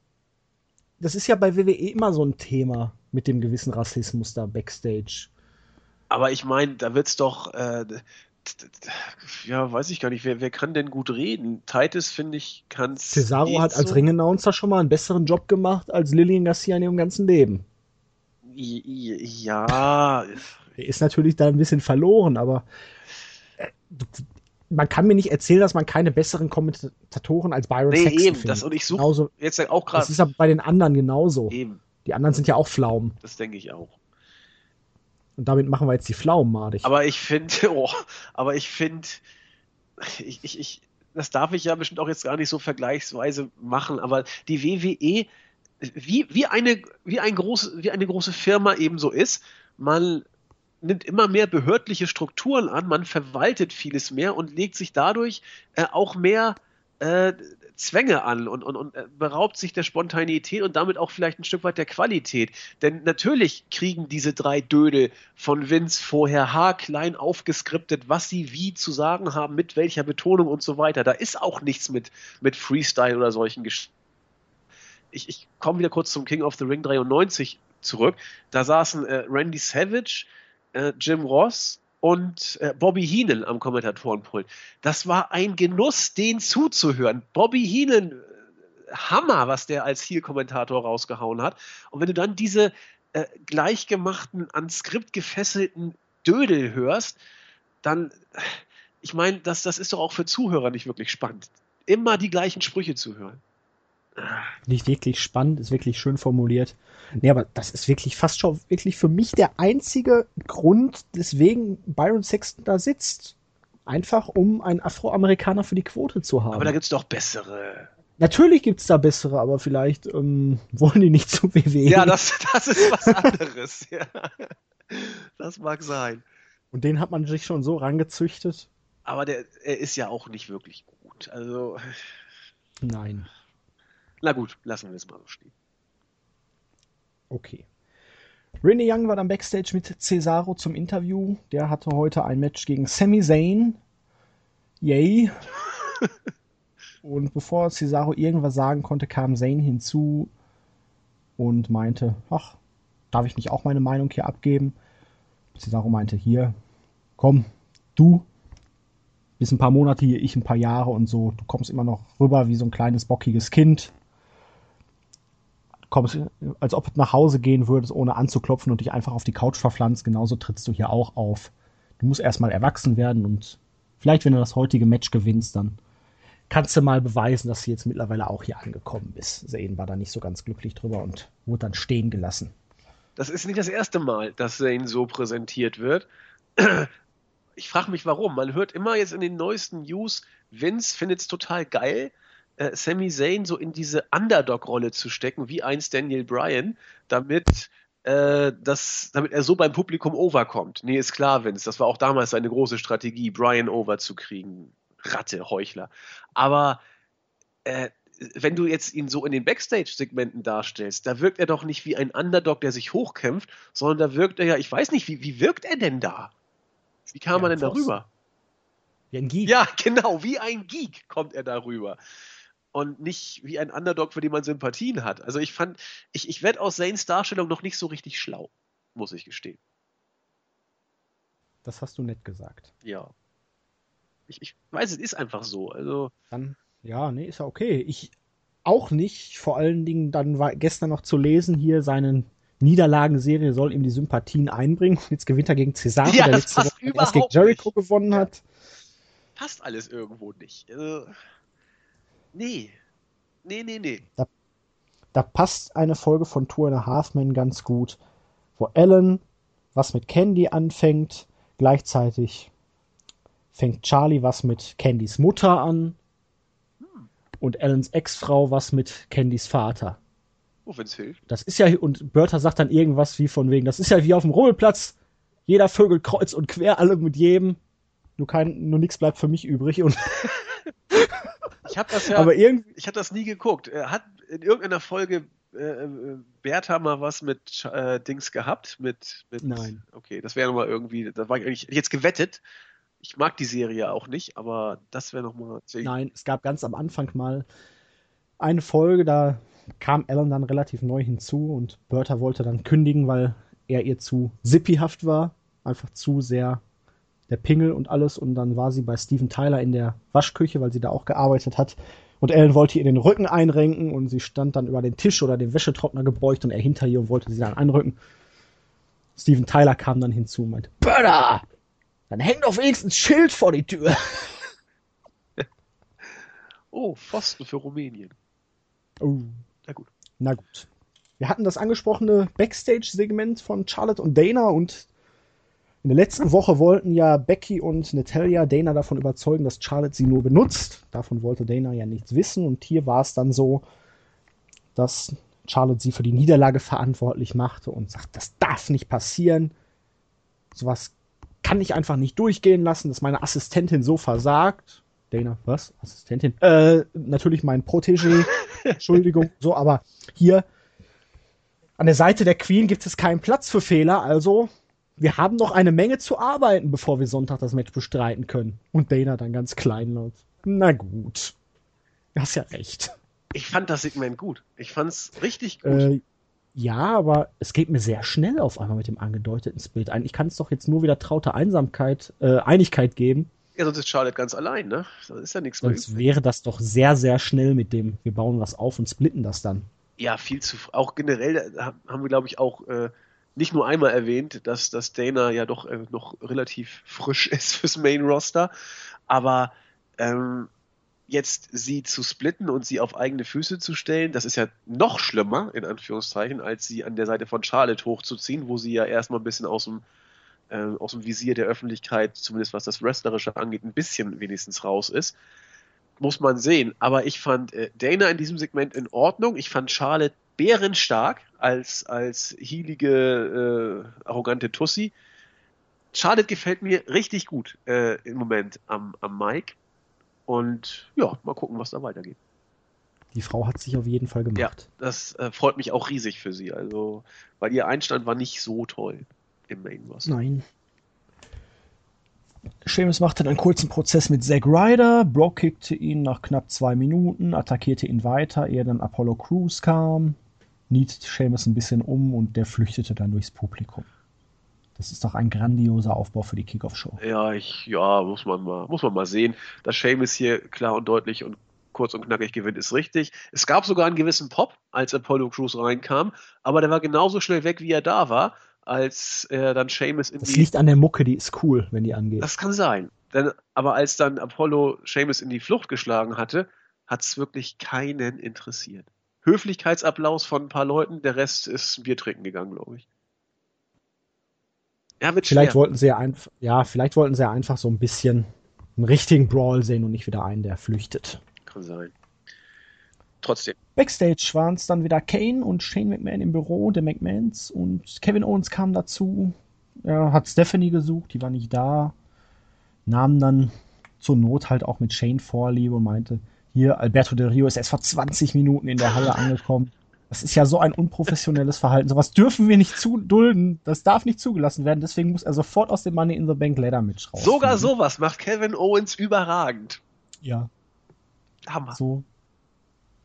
das ist ja bei WWE immer so ein Thema mit dem gewissen Rassismus da backstage. Aber ich meine, da wird's doch, äh, ja, weiß ich gar nicht, wer, wer kann denn gut reden? Titus, finde ich, kann's. Cesaro hat als so. Ring-Announcer schon mal einen besseren Job gemacht als Lillian Garcia in ihrem ganzen Leben. Ja. Er ist natürlich da ein bisschen verloren, aber äh, man kann mir nicht erzählen, dass man keine besseren Kommentatoren als Byron nee, Saxon eben, findet. Das, und ich suche jetzt auch gerade. Das ist ja bei den anderen genauso. Eben. Die anderen sind ja auch Pflaumen. Das denke ich auch. Und damit machen wir jetzt die Pflaumen madig. Aber ich finde, oh, aber ich finde, ich, ich, ich, das darf ich ja bestimmt auch jetzt gar nicht so vergleichsweise machen, aber die WWE wie, wie, eine, wie, ein groß, wie eine große Firma eben so ist, man nimmt immer mehr behördliche Strukturen an, man verwaltet vieles mehr und legt sich dadurch äh, auch mehr äh, Zwänge an und, und, und äh, beraubt sich der Spontanität und damit auch vielleicht ein Stück weit der Qualität. Denn natürlich kriegen diese drei Dödel von Vince vorher haarklein aufgeskriptet, was sie wie zu sagen haben, mit welcher Betonung und so weiter. Da ist auch nichts mit, mit Freestyle oder solchen Geschichten ich, ich komme wieder kurz zum King of the Ring 93 zurück. Da saßen äh, Randy Savage, äh, Jim Ross und äh, Bobby Heenan am Kommentatorenpult. Das war ein Genuss, den zuzuhören. Bobby Heenan, äh, Hammer, was der als Heel-Kommentator rausgehauen hat. Und wenn du dann diese äh, gleichgemachten, an Skript gefesselten Dödel hörst, dann, ich meine, das, das ist doch auch für Zuhörer nicht wirklich spannend. Immer die gleichen Sprüche zu hören nicht wirklich spannend, ist wirklich schön formuliert. Nee, aber das ist wirklich fast schon wirklich für mich der einzige Grund, weswegen Byron Sexton da sitzt. Einfach um einen Afroamerikaner für die Quote zu haben. Aber da gibt's doch bessere. Natürlich gibt's da bessere, aber vielleicht ähm, wollen die nicht zu WWE. Ja, das, das ist was anderes. ja. Das mag sein. Und den hat man sich schon so rangezüchtet. Aber der, er ist ja auch nicht wirklich gut. Also. Nein. Na gut, lassen wir es mal so stehen. Okay. Renee Young war dann backstage mit Cesaro zum Interview. Der hatte heute ein Match gegen Sami Zayn. Yay. und bevor Cesaro irgendwas sagen konnte, kam Zayn hinzu und meinte, ach, darf ich nicht auch meine Meinung hier abgeben? Cesaro meinte, hier, komm, du bist ein paar Monate hier, ich ein paar Jahre und so, du kommst immer noch rüber wie so ein kleines bockiges Kind kommst, als ob du nach Hause gehen würdest, ohne anzuklopfen und dich einfach auf die Couch verpflanzt. Genauso trittst du hier auch auf. Du musst erstmal erwachsen werden und vielleicht, wenn du das heutige Match gewinnst, dann kannst du mal beweisen, dass du jetzt mittlerweile auch hier angekommen bist. Zane war da nicht so ganz glücklich drüber und wurde dann stehen gelassen. Das ist nicht das erste Mal, dass Zane so präsentiert wird. Ich frage mich warum. Man hört immer jetzt in den neuesten News, Vince findet es total geil, äh, Sami Zayn so in diese Underdog-Rolle zu stecken, wie einst Daniel Bryan, damit äh, das, damit er so beim Publikum overkommt. Nee, ist klar, Vince. Das war auch damals seine große Strategie, Bryan over zu kriegen. Ratte, Heuchler. Aber äh, wenn du jetzt ihn so in den Backstage-Segmenten darstellst, da wirkt er doch nicht wie ein Underdog, der sich hochkämpft, sondern da wirkt er ja, ich weiß nicht, wie, wie wirkt er denn da? Wie kam ja, er denn darüber? Wie ein Geek. Ja, genau, wie ein Geek kommt er darüber. Und nicht wie ein Underdog, für den man Sympathien hat. Also ich fand, ich, ich werde aus Zanes Darstellung noch nicht so richtig schlau, muss ich gestehen. Das hast du nett gesagt. Ja. Ich, ich weiß, es ist einfach so. Also. Dann ja, nee, ist ja okay. Ich auch nicht. Vor allen Dingen, dann war gestern noch zu lesen, hier seinen Niederlagenserie soll ihm die Sympathien einbringen. Jetzt gewinnt er gegen Cesaro, ja, der letzte Woche erst gegen Jericho nicht. gewonnen hat. Passt alles irgendwo nicht. Also, nee. Nee, nee, nee. Da, da passt eine Folge von Tour and a Half Men ganz gut, wo Alan was mit Candy anfängt, gleichzeitig fängt Charlie was mit Candys Mutter an und Allens Ex-Frau was mit Candys Vater. Oh, wenn's hilft. Das ist ja, und Bertha sagt dann irgendwas wie von wegen, das ist ja wie auf dem Rummelplatz. Jeder Vögel kreuz und quer, alle mit jedem. Nur kein, nur nichts bleibt für mich übrig und. ich habe das ja, aber irgendwie, ich habe das nie geguckt. Er hat in irgendeiner Folge äh, äh, Bertha mal was mit äh, Dings gehabt? Mit, mit Nein. Okay, das wäre nochmal irgendwie, da war ich eigentlich jetzt gewettet, ich mag die Serie auch nicht, aber das wäre nochmal. Nein, es gab ganz am Anfang mal eine Folge, da kam Alan dann relativ neu hinzu und Bertha wollte dann kündigen, weil er ihr zu sippyhaft war, einfach zu sehr der Pingel und alles und dann war sie bei Steven Tyler in der Waschküche, weil sie da auch gearbeitet hat und Ellen wollte ihr den Rücken einrenken und sie stand dann über den Tisch oder den Wäschetrockner gebeugt und er hinter ihr und wollte sie dann einrücken. Steven Tyler kam dann hinzu und meinte, Bertha, dann hängt doch wenigstens ein Schild vor die Tür. oh, Pfosten für Rumänien. Oh. Na gut. Na gut. Wir hatten das angesprochene Backstage-Segment von Charlotte und Dana und in der letzten Woche wollten ja Becky und Natalia Dana davon überzeugen, dass Charlotte sie nur benutzt. Davon wollte Dana ja nichts wissen und hier war es dann so, dass Charlotte sie für die Niederlage verantwortlich machte und sagt, das darf nicht passieren. Sowas kann ich einfach nicht durchgehen lassen, dass meine Assistentin so versagt. Dana, was? Assistentin? Äh, natürlich mein Protégé. Entschuldigung. So, aber hier an der Seite der Queen gibt es keinen Platz für Fehler, also wir haben noch eine Menge zu arbeiten, bevor wir Sonntag das Match bestreiten können. Und Dana dann ganz kleinlaut. Na gut. Du hast ja recht. Ich fand das Segment gut. Ich fand's richtig gut. Äh, ja, aber es geht mir sehr schnell auf einmal mit dem angedeuteten Split ein. Ich kann es doch jetzt nur wieder traute Einsamkeit, äh, Einigkeit geben. Ja, sonst ist Charlotte ganz allein, ne? Das ist ja nichts mehr. Sonst wäre das doch sehr, sehr schnell mit dem, wir bauen was auf und splitten das dann. Ja, viel zu, auch generell haben wir, glaube ich, auch äh, nicht nur einmal erwähnt, dass, dass Dana ja doch äh, noch relativ frisch ist fürs Main Roster, aber ähm, jetzt sie zu splitten und sie auf eigene Füße zu stellen, das ist ja noch schlimmer, in Anführungszeichen, als sie an der Seite von Charlotte hochzuziehen, wo sie ja erstmal ein bisschen aus dem, äh, aus dem Visier der Öffentlichkeit, zumindest was das Wrestlerische angeht, ein bisschen wenigstens raus ist. Muss man sehen. Aber ich fand äh, Dana in diesem Segment in Ordnung. Ich fand Charlotte bärenstark als, als hielige, äh, arrogante Tussi. Charlotte gefällt mir richtig gut äh, im Moment am, am Mike. Und ja, mal gucken, was da weitergeht. Die Frau hat sich auf jeden Fall gemacht. Ja, das äh, freut mich auch riesig für sie. Also, weil ihr Einstand war nicht so toll im Main Roster. Nein. Sheamus machte einen kurzen Prozess mit Zack Ryder. Brock kickte ihn nach knapp zwei Minuten, attackierte ihn weiter, ehe dann Apollo Crews kam, nietete Sheamus ein bisschen um und der flüchtete dann durchs Publikum. Das ist doch ein grandioser Aufbau für die Kickoff-Show. Ja, ich, ja, muss man mal, muss man mal sehen. Dass Seamus hier klar und deutlich und kurz und knackig gewinnt, ist richtig. Es gab sogar einen gewissen Pop, als Apollo Crews reinkam, aber der war genauso schnell weg, wie er da war, als er dann Seamus in das die. Das liegt an der Mucke, die ist cool, wenn die angeht. Das kann sein. Denn, aber als dann Apollo Seamus in die Flucht geschlagen hatte, hat es wirklich keinen interessiert. Höflichkeitsapplaus von ein paar Leuten, der Rest ist Bier trinken gegangen, glaube ich. Ja, wird vielleicht schwer. wollten sie ja einfach, ja, vielleicht wollten sie ja einfach so ein bisschen einen richtigen Brawl sehen und nicht wieder einen, der flüchtet. Kann sein. trotzdem. Backstage waren es dann wieder Kane und Shane McMahon im Büro der McMahons und Kevin Owens kam dazu. Er hat Stephanie gesucht, die war nicht da. Nahm dann zur Not halt auch mit Shane Vorliebe und meinte, hier, Alberto Del Rio ist erst vor 20 Minuten in der Halle angekommen. Das ist ja so ein unprofessionelles Verhalten. Sowas dürfen wir nicht dulden. Das darf nicht zugelassen werden. Deswegen muss er sofort aus dem Money in the Bank Ladder Match raus. Sogar sowas macht Kevin Owens überragend. Ja. Hammer. So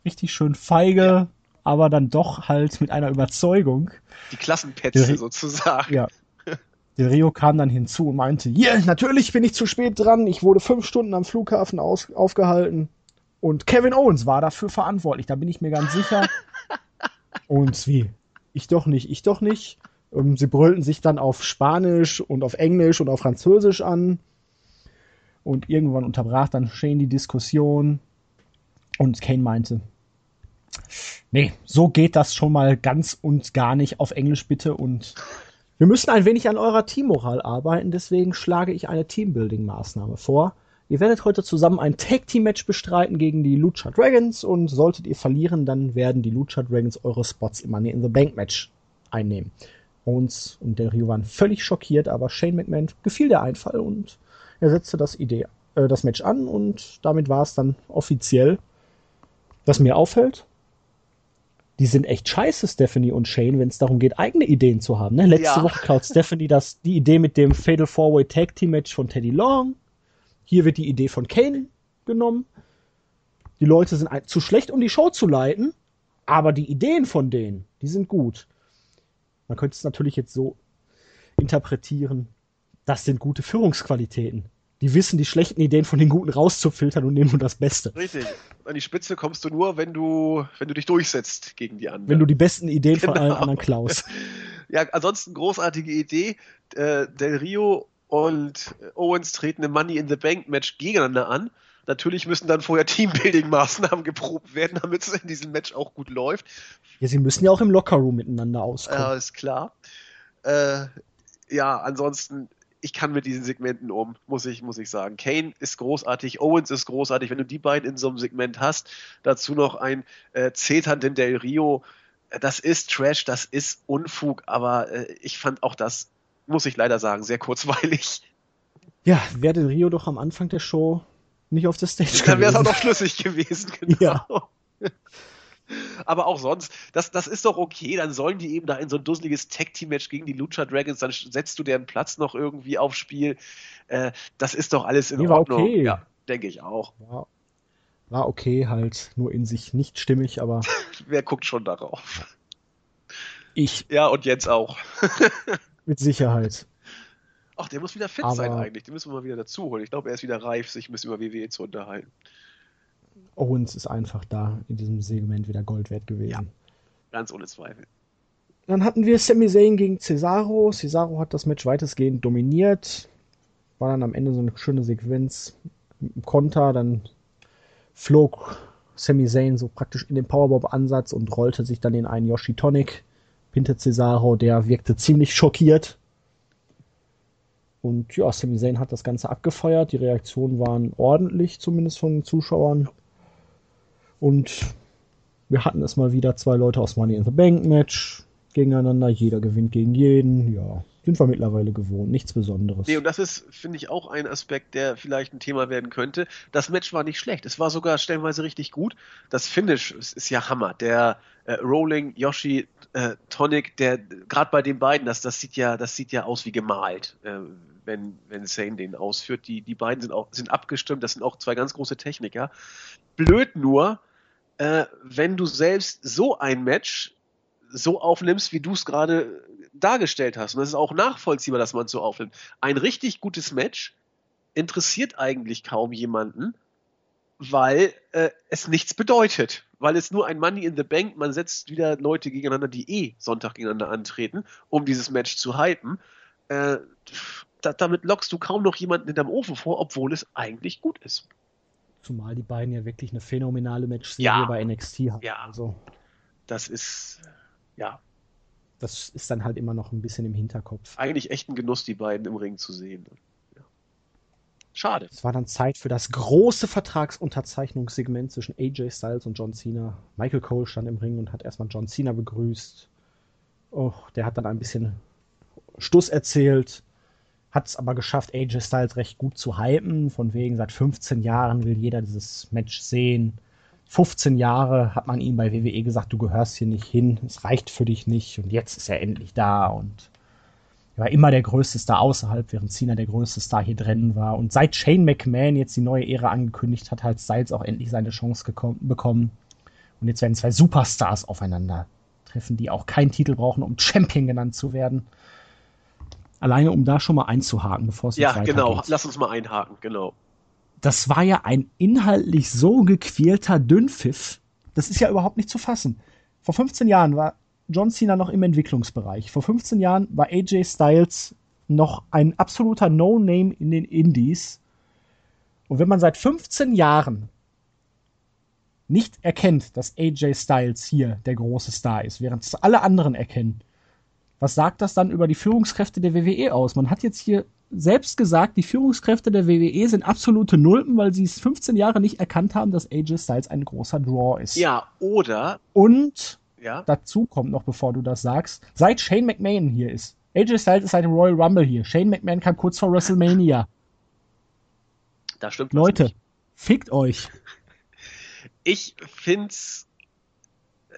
richtig schön feige, ja. aber dann doch halt mit einer Überzeugung. Die Klassenpätze sozusagen. Ja. Der Rio kam dann hinzu und meinte, ja, yeah, natürlich bin ich zu spät dran. Ich wurde fünf Stunden am Flughafen aus, aufgehalten. Und Kevin Owens war dafür verantwortlich, da bin ich mir ganz sicher. und wie? Ich doch nicht, ich doch nicht. Ähm, sie brüllten sich dann auf Spanisch und auf Englisch und auf Französisch an. Und irgendwann unterbrach dann Shane die Diskussion. Und Kane meinte, nee, so geht das schon mal ganz und gar nicht auf Englisch bitte und wir müssen ein wenig an eurer Teammoral arbeiten, deswegen schlage ich eine Teambuilding-Maßnahme vor. Ihr werdet heute zusammen ein Tag-Team-Match bestreiten gegen die Lucha Dragons und solltet ihr verlieren, dann werden die Lucha Dragons eure Spots im Money in the Bank Match einnehmen. Owens und Del Rio waren völlig schockiert, aber Shane McMahon gefiel der Einfall und er setzte das Idee, äh, das Match an und damit war es dann offiziell. Was mir auffällt, die sind echt scheiße, Stephanie und Shane, wenn es darum geht, eigene Ideen zu haben. Ne? Letzte ja. Woche klaut Stephanie das, die Idee mit dem Fatal Four-Way Tag Team Match von Teddy Long. Hier wird die Idee von Kane genommen. Die Leute sind zu schlecht, um die Show zu leiten, aber die Ideen von denen, die sind gut. Man könnte es natürlich jetzt so interpretieren, das sind gute Führungsqualitäten. Die wissen, die schlechten Ideen von den guten rauszufiltern und nehmen nur das Beste. Richtig. An die Spitze kommst du nur, wenn du, wenn du dich durchsetzt gegen die anderen. Wenn du die besten Ideen genau. von allen anderen klaust. ja, ansonsten großartige Idee. Äh, Del Rio und Owens treten im Money in the Bank Match gegeneinander an. Natürlich müssen dann vorher Teambuilding-Maßnahmen geprobt werden, damit es in diesem Match auch gut läuft. Ja, sie müssen ja auch im Lockerroom miteinander auskommen. Ja, ist klar. Äh, ja, ansonsten, ich kann mit diesen Segmenten um, muss ich, muss ich sagen. Kane ist großartig, Owens ist großartig. Wenn du die beiden in so einem Segment hast, dazu noch ein äh, zeternden Del Rio, äh, das ist Trash, das ist Unfug, aber äh, ich fand auch das muss ich leider sagen, sehr kurzweilig. Ja, wäre denn Rio doch am Anfang der Show nicht auf der Stage gewesen. Dann wäre es auch noch schlüssig gewesen, genau. Ja. Aber auch sonst, das, das ist doch okay, dann sollen die eben da in so ein dusseliges Tag-Team-Match gegen die Lucha Dragons, dann setzt du deren Platz noch irgendwie aufs Spiel. Äh, das ist doch alles in nee, Ordnung. War okay. Ja, denke ich auch. War, war okay, halt nur in sich nicht stimmig, aber. Wer guckt schon darauf? Ich. Ja, und jetzt auch. Mit Sicherheit. Ach, der muss wieder fit Aber sein eigentlich. Den müssen wir mal wieder dazu holen. Ich glaube, er ist wieder reif, sich ein bisschen über WWE zu unterhalten. Owens ist einfach da in diesem Segment wieder Gold wert gewesen. Ja, ganz ohne Zweifel. Dann hatten wir Sami Zayn gegen Cesaro. Cesaro hat das Match weitestgehend dominiert. War dann am Ende so eine schöne Sequenz im Konter. Dann flog Sami Zayn so praktisch in den Powerbomb-Ansatz und rollte sich dann in einen Yoshi Tonic hinter Cesaro, der wirkte ziemlich schockiert. Und ja, Sami Zayn hat das Ganze abgefeuert. Die Reaktionen waren ordentlich, zumindest von den Zuschauern. Und wir hatten es mal wieder zwei Leute aus Money in the Bank Match gegeneinander. Jeder gewinnt gegen jeden. Ja, sind wir mittlerweile gewohnt. Nichts Besonderes. Nee, und das ist, finde ich, auch ein Aspekt, der vielleicht ein Thema werden könnte. Das Match war nicht schlecht. Es war sogar stellenweise richtig gut. Das Finish ist ja Hammer. Der äh, Rolling Yoshi äh, Tonic, der gerade bei den beiden, das, das sieht ja, das sieht ja aus wie gemalt, äh, wenn, wenn Sane den ausführt. Die, die beiden sind auch sind abgestimmt, das sind auch zwei ganz große Techniker. Blöd nur, äh, wenn du selbst so ein Match so aufnimmst, wie du es gerade dargestellt hast. Und das ist auch nachvollziehbar, dass man es so aufnimmt. Ein richtig gutes Match interessiert eigentlich kaum jemanden, weil äh, es nichts bedeutet. Weil es nur ein Money in the Bank, man setzt wieder Leute gegeneinander, die eh Sonntag gegeneinander antreten, um dieses Match zu hypen. Äh, da, damit lockst du kaum noch jemanden hinterm Ofen vor, obwohl es eigentlich gut ist. Zumal die beiden ja wirklich eine phänomenale Match-Serie ja. bei NXT haben. Ja, also. das ist, ja. Das ist dann halt immer noch ein bisschen im Hinterkopf. Eigentlich echt ein Genuss, die beiden im Ring zu sehen. Schade. Es war dann Zeit für das große Vertragsunterzeichnungssegment zwischen AJ Styles und John Cena. Michael Cole stand im Ring und hat erstmal John Cena begrüßt. Oh, der hat dann ein bisschen Stuss erzählt, hat es aber geschafft, AJ Styles recht gut zu hypen. Von wegen, seit 15 Jahren will jeder dieses Match sehen. 15 Jahre hat man ihm bei WWE gesagt, du gehörst hier nicht hin, es reicht für dich nicht und jetzt ist er endlich da und er war immer der größte Star außerhalb, während Cena der größte Star hier drin war. Und seit Shane McMahon jetzt die neue Ära angekündigt hat, hat Styles auch endlich seine Chance bekommen. Und jetzt werden zwei Superstars aufeinander treffen, die auch keinen Titel brauchen, um Champion genannt zu werden. Alleine um da schon mal einzuhaken, bevor es Ja, genau. Geht. Lass uns mal einhaken, genau. Das war ja ein inhaltlich so gequälter Dünnpfiff. Das ist ja überhaupt nicht zu fassen. Vor 15 Jahren war John Cena noch im Entwicklungsbereich. Vor 15 Jahren war AJ Styles noch ein absoluter No-Name in den Indies. Und wenn man seit 15 Jahren nicht erkennt, dass AJ Styles hier der große Star ist, während es alle anderen erkennen, was sagt das dann über die Führungskräfte der WWE aus? Man hat jetzt hier selbst gesagt, die Führungskräfte der WWE sind absolute Nulpen, weil sie es 15 Jahre nicht erkannt haben, dass AJ Styles ein großer Draw ist. Ja, oder. Und ja. dazu kommt noch, bevor du das sagst, seit Shane McMahon hier ist. AJ Styles ist seit dem Royal Rumble hier. Shane McMahon kam kurz vor WrestleMania. Da stimmt Leute, nicht. fickt euch. Ich find's.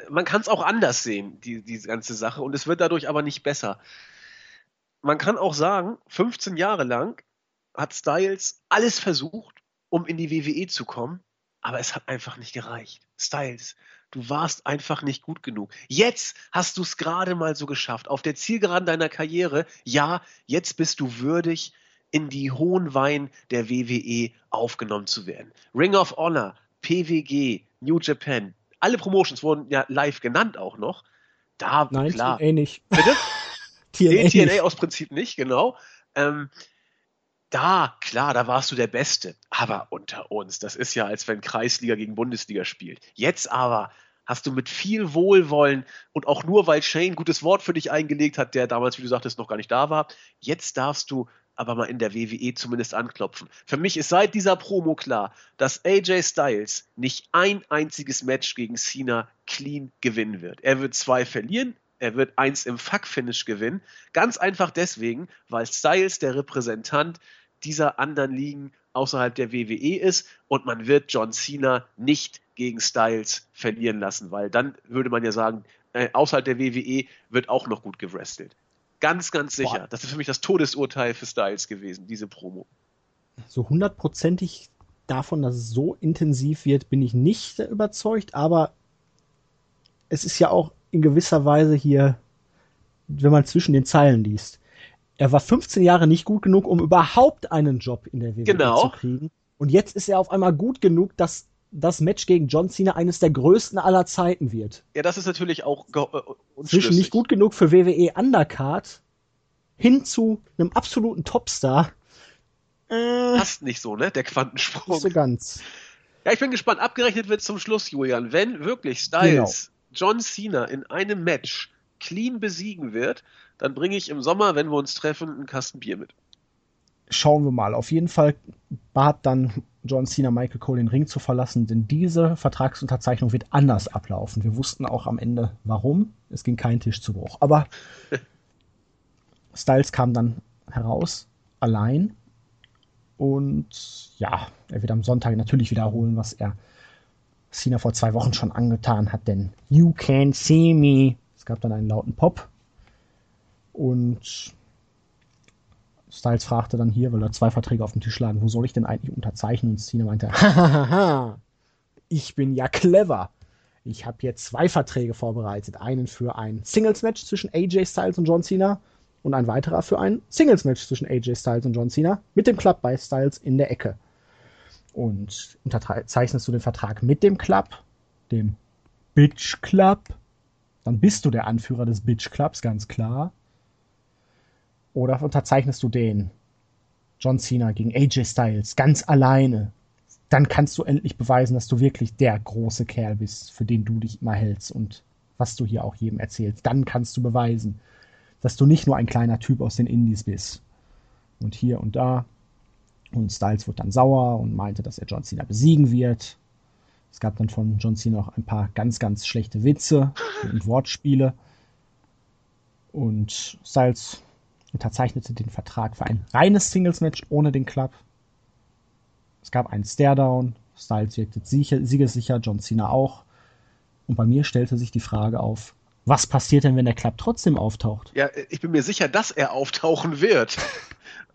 Man kann es auch anders sehen, die, diese ganze Sache, und es wird dadurch aber nicht besser. Man kann auch sagen, 15 Jahre lang hat Styles alles versucht, um in die WWE zu kommen, aber es hat einfach nicht gereicht. Styles, Du warst einfach nicht gut genug. Jetzt hast du es gerade mal so geschafft. Auf der Zielgeraden deiner Karriere, ja, jetzt bist du würdig, in die hohen Wein der WWE aufgenommen zu werden. Ring of Honor, PWG, New Japan, alle Promotions wurden ja live genannt auch noch. Da, Nein, klar. TNA nicht. Bitte? TNA, TNA aus Prinzip nicht, genau. Ähm, da, klar, da warst du der Beste. Aber unter uns, das ist ja, als wenn Kreisliga gegen Bundesliga spielt. Jetzt aber hast du mit viel Wohlwollen und auch nur, weil Shane ein gutes Wort für dich eingelegt hat, der damals, wie du sagtest, noch gar nicht da war, jetzt darfst du aber mal in der WWE zumindest anklopfen. Für mich ist seit dieser Promo klar, dass AJ Styles nicht ein einziges Match gegen Cena clean gewinnen wird. Er wird zwei verlieren, er wird eins im Fuck-Finish gewinnen. Ganz einfach deswegen, weil Styles der Repräsentant dieser anderen Ligen außerhalb der WWE ist und man wird John Cena nicht gegen Styles verlieren lassen, weil dann würde man ja sagen, äh, außerhalb der WWE wird auch noch gut gewrestelt. Ganz, ganz sicher. Boah. Das ist für mich das Todesurteil für Styles gewesen, diese Promo. So hundertprozentig davon, dass es so intensiv wird, bin ich nicht überzeugt, aber es ist ja auch in gewisser Weise hier, wenn man zwischen den Zeilen liest. Er war 15 Jahre nicht gut genug, um überhaupt einen Job in der WWE genau. zu kriegen. Und jetzt ist er auf einmal gut genug, dass das Match gegen John Cena eines der größten aller Zeiten wird. Ja, das ist natürlich auch äh, Zwischen nicht gut genug für WWE Undercard hin zu einem absoluten Topstar. Äh, Passt nicht so, ne? Der Quantensprung. Nicht so ganz. Ja, ich bin gespannt. Abgerechnet wird zum Schluss, Julian. Wenn wirklich Styles genau. John Cena in einem Match clean besiegen wird, dann bringe ich im Sommer, wenn wir uns treffen, einen Kasten Bier mit. Schauen wir mal. Auf jeden Fall bat dann John Cena Michael Cole den Ring zu verlassen, denn diese Vertragsunterzeichnung wird anders ablaufen. Wir wussten auch am Ende warum. Es ging kein Tisch zu Bruch. Aber Styles kam dann heraus, allein. Und ja, er wird am Sonntag natürlich wiederholen, was er Cena vor zwei Wochen schon angetan hat, denn You can see me. Es gab dann einen lauten Pop. Und Styles fragte dann hier, weil da zwei Verträge auf dem Tisch lagen, wo soll ich denn eigentlich unterzeichnen? Und Cena meinte, hahaha, ich bin ja clever. Ich habe hier zwei Verträge vorbereitet. Einen für ein Singles-Match zwischen AJ Styles und John Cena und ein weiterer für ein Singles-Match zwischen AJ Styles und John Cena mit dem Club bei Styles in der Ecke. Und unterzeichnest du den Vertrag mit dem Club, dem Bitch Club, dann bist du der Anführer des Bitch Clubs, ganz klar. Oder unterzeichnest du den John Cena gegen AJ Styles ganz alleine? Dann kannst du endlich beweisen, dass du wirklich der große Kerl bist, für den du dich immer hältst und was du hier auch jedem erzählst. Dann kannst du beweisen, dass du nicht nur ein kleiner Typ aus den Indies bist. Und hier und da. Und Styles wurde dann sauer und meinte, dass er John Cena besiegen wird. Es gab dann von John Cena noch ein paar ganz, ganz schlechte Witze und Wortspiele. Und Styles unterzeichnete den Vertrag für ein reines Singles-Match ohne den Club. Es gab einen Stare-Down. Styles wirkte siegessicher, John Cena auch. Und bei mir stellte sich die Frage auf, was passiert denn, wenn der Club trotzdem auftaucht? Ja, ich bin mir sicher, dass er auftauchen wird.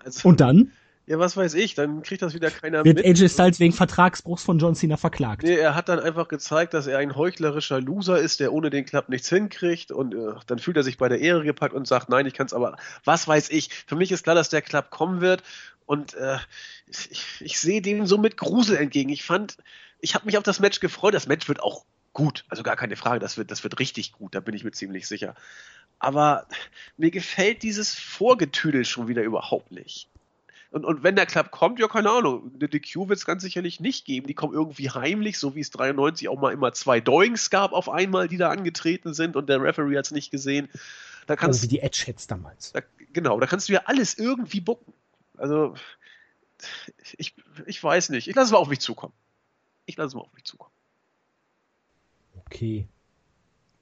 Also, und dann? Ja, was weiß ich, dann kriegt das wieder keiner Wird mit. Wird AJ Styles wegen Vertragsbruchs von John Cena verklagt? Nee, er hat dann einfach gezeigt, dass er ein heuchlerischer Loser ist, der ohne den Club nichts hinkriegt und äh, dann fühlt er sich bei der Ehre gepackt und sagt, nein, ich kann es aber, was weiß ich. Für mich ist klar, dass der Club kommen wird und äh, ich, ich sehe dem so mit Grusel entgegen. Ich fand, ich habe mich auf das Match gefreut. Das Match wird auch gut, also gar keine Frage, das wird, das wird richtig gut, da bin ich mir ziemlich sicher. Aber mir gefällt dieses Vorgetüdel schon wieder überhaupt nicht. Und, und wenn der Club kommt, ja, keine Ahnung, eine DQ wird es ganz sicherlich nicht geben. Die kommen irgendwie heimlich, so wie es 93 auch mal immer zwei Doings gab auf einmal, die da angetreten sind und der Referee hat es nicht gesehen. Da kannst, also wie die Edge-Heads damals. Da, genau, da kannst du ja alles irgendwie bucken. Also, ich, ich weiß nicht. Ich lasse es mal auf mich zukommen. Ich lasse es mal auf mich zukommen. Okay.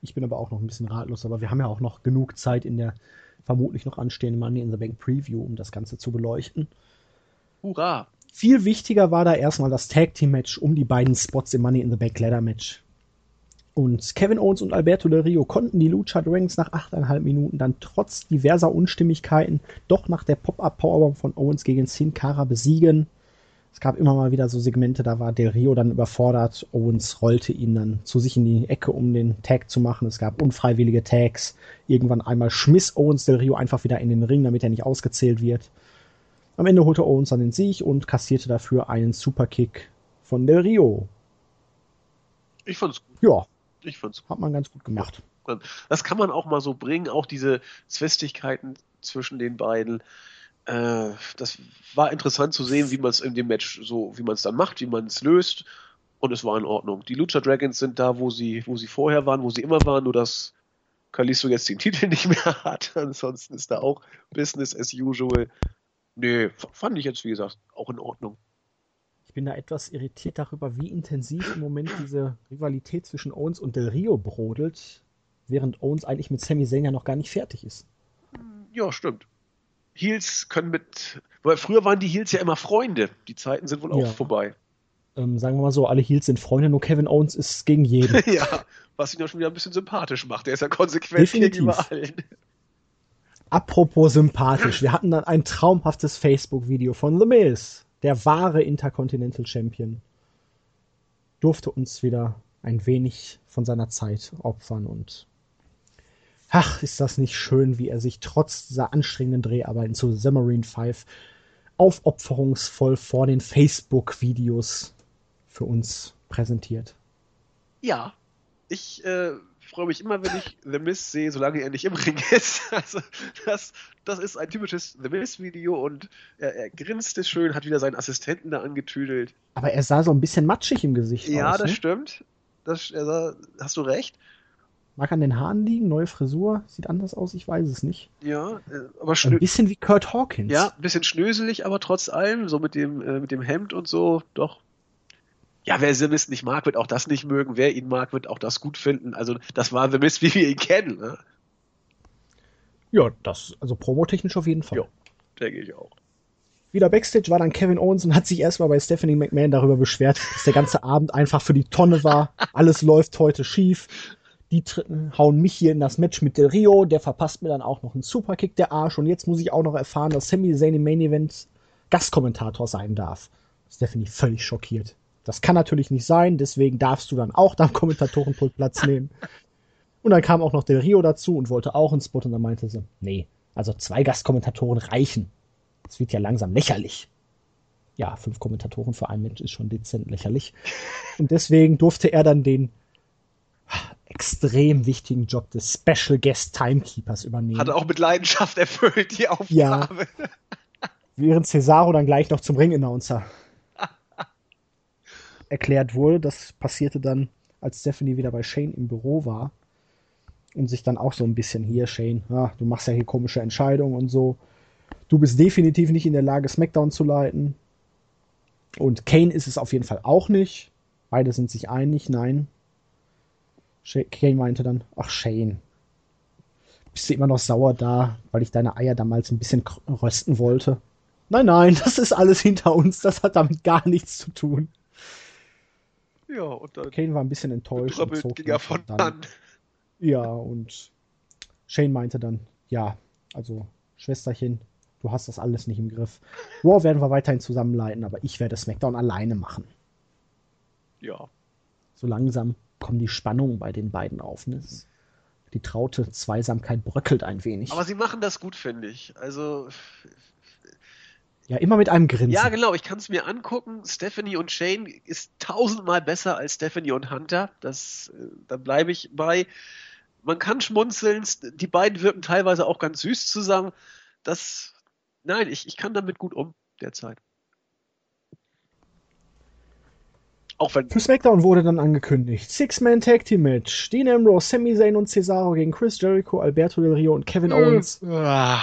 Ich bin aber auch noch ein bisschen ratlos, aber wir haben ja auch noch genug Zeit in der vermutlich noch anstehenden Money in the Bank Preview, um das Ganze zu beleuchten. Hurra! Viel wichtiger war da erstmal das Tag Team Match um die beiden Spots im Money in the Bank Ladder Match. Und Kevin Owens und Alberto Del Rio konnten die Lucha Dragons nach 8,5 Minuten dann trotz diverser Unstimmigkeiten doch nach der Pop-Up Powerbomb von Owens gegen Sin Cara besiegen. Es gab immer mal wieder so Segmente, da war Del Rio dann überfordert. Owens rollte ihn dann zu sich in die Ecke, um den Tag zu machen. Es gab unfreiwillige Tags. Irgendwann einmal schmiss Owens Del Rio einfach wieder in den Ring, damit er nicht ausgezählt wird. Am Ende holte Owens dann den Sieg und kassierte dafür einen Superkick von Del Rio. Ich fand's gut. Ja. Ich fand's gut. Hat man ganz gut gemacht. Das kann man auch mal so bringen, auch diese Zwistigkeiten zwischen den beiden äh, das war interessant zu sehen, wie man es in dem Match so, wie man es dann macht, wie man es löst. Und es war in Ordnung. Die Lucha Dragons sind da, wo sie, wo sie vorher waren, wo sie immer waren, nur dass Kalisto jetzt den Titel nicht mehr hat. Ansonsten ist da auch Business as usual. Nee, fand ich jetzt, wie gesagt, auch in Ordnung. Ich bin da etwas irritiert darüber, wie intensiv im Moment diese Rivalität zwischen Owens und Del Rio brodelt, während Owens eigentlich mit Sami Zayn ja noch gar nicht fertig ist. Ja, stimmt. Heels können mit, weil früher waren die Heels ja immer Freunde. Die Zeiten sind wohl auch ja. vorbei. Ähm, sagen wir mal so, alle Heels sind Freunde, nur Kevin Owens ist gegen jeden. ja, was ihn ja schon wieder ein bisschen sympathisch macht. Der ist ja konsequent Definitiv. gegenüber allen. Apropos sympathisch, wir hatten dann ein traumhaftes Facebook-Video von The Miz, der wahre Intercontinental Champion. Durfte uns wieder ein wenig von seiner Zeit opfern und Ach, ist das nicht schön, wie er sich trotz dieser anstrengenden Dreharbeiten zu The Marine 5 aufopferungsvoll vor den Facebook-Videos für uns präsentiert. Ja, ich äh, freue mich immer, wenn ich The Miz sehe, solange er nicht im Ring ist. Also das, das ist ein typisches The Miz-Video und er, er grinste schön, hat wieder seinen Assistenten da angetüdelt. Aber er sah so ein bisschen matschig im Gesicht ja, aus. Ja, das ne? stimmt. Das, sah, hast du recht. Mag an den Haaren liegen, neue Frisur, sieht anders aus, ich weiß es nicht. Ja, äh, aber schnö Ein bisschen wie Kurt Hawkins. Ja, ein bisschen schnöselig, aber trotz allem, so mit dem, äh, mit dem Hemd und so, doch. Ja, wer The Mist nicht mag, wird auch das nicht mögen. Wer ihn mag, wird auch das gut finden. Also, das war The Mist, wie wir ihn kennen. Ne? Ja, das, also promotechnisch auf jeden Fall. Ja, denke ich auch. Wieder Backstage war dann Kevin Owens und hat sich erstmal bei Stephanie McMahon darüber beschwert, dass der ganze Abend einfach für die Tonne war. Alles läuft heute schief die hauen mich hier in das Match mit Del Rio, der verpasst mir dann auch noch einen Superkick der Arsch und jetzt muss ich auch noch erfahren, dass Sami Zayn im Main Event Gastkommentator sein darf. Stephanie völlig schockiert. Das kann natürlich nicht sein, deswegen darfst du dann auch da am Kommentatorenpult Platz nehmen. Und dann kam auch noch Del Rio dazu und wollte auch einen Spot und dann meinte sie, nee, also zwei Gastkommentatoren reichen. Das wird ja langsam lächerlich. Ja, fünf Kommentatoren für einen Mensch ist schon dezent lächerlich. Und deswegen durfte er dann den extrem wichtigen Job des Special Guest Timekeepers übernehmen. Hat er auch mit Leidenschaft erfüllt, die Aufgabe. Ja. Während Cesaro dann gleich noch zum Ring-Announcer erklärt wurde. Das passierte dann, als Stephanie wieder bei Shane im Büro war und sich dann auch so ein bisschen hier, Shane, ja, du machst ja hier komische Entscheidungen und so. Du bist definitiv nicht in der Lage, SmackDown zu leiten. Und Kane ist es auf jeden Fall auch nicht. Beide sind sich einig, nein. Kane meinte dann, ach Shane, bist du immer noch sauer da, weil ich deine Eier damals ein bisschen rösten wollte? Nein, nein, das ist alles hinter uns, das hat damit gar nichts zu tun. Ja, und dann Kane war ein bisschen enttäuscht. Und zog ging er von dann, an. Ja, und Shane meinte dann, ja, also Schwesterchen, du hast das alles nicht im Griff. Raw werden wir weiterhin zusammenleiten, aber ich werde SmackDown alleine machen. Ja. So langsam kommen die Spannungen bei den beiden auf. Ne? Die traute Zweisamkeit bröckelt ein wenig. Aber sie machen das gut, finde ich. Also. Ja, immer mit einem Grinsen. Ja, genau. Ich kann es mir angucken. Stephanie und Shane ist tausendmal besser als Stephanie und Hunter. Das, äh, da bleibe ich bei. Man kann schmunzeln. Die beiden wirken teilweise auch ganz süß zusammen. Das, nein, ich, ich kann damit gut um derzeit. Auch wenn Für SmackDown wurde dann angekündigt: Six-Man Tag Team Match. Dean Ambrose, Sami Zayn und Cesaro gegen Chris Jericho, Alberto Del Rio und Kevin hm. Owens. Ah,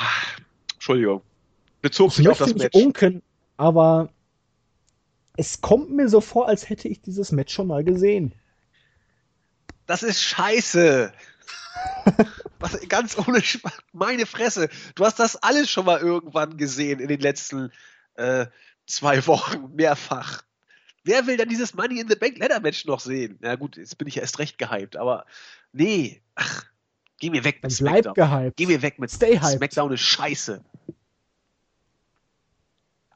Entschuldigung. Bezog sich auf das Match. Unken, aber es kommt mir so vor, als hätte ich dieses Match schon mal gesehen. Das ist scheiße. Was, ganz ohne Spaß. Meine Fresse. Du hast das alles schon mal irgendwann gesehen in den letzten äh, zwei Wochen. Mehrfach. Wer will dann dieses Money in the Bank Ladder Match noch sehen? Na gut, jetzt bin ich ja erst recht gehypt, aber nee, ach, geh mir weg mit dann Smackdown. Bleib gehypt. Geh mir weg mit Stay hyped. Smackdown ist scheiße.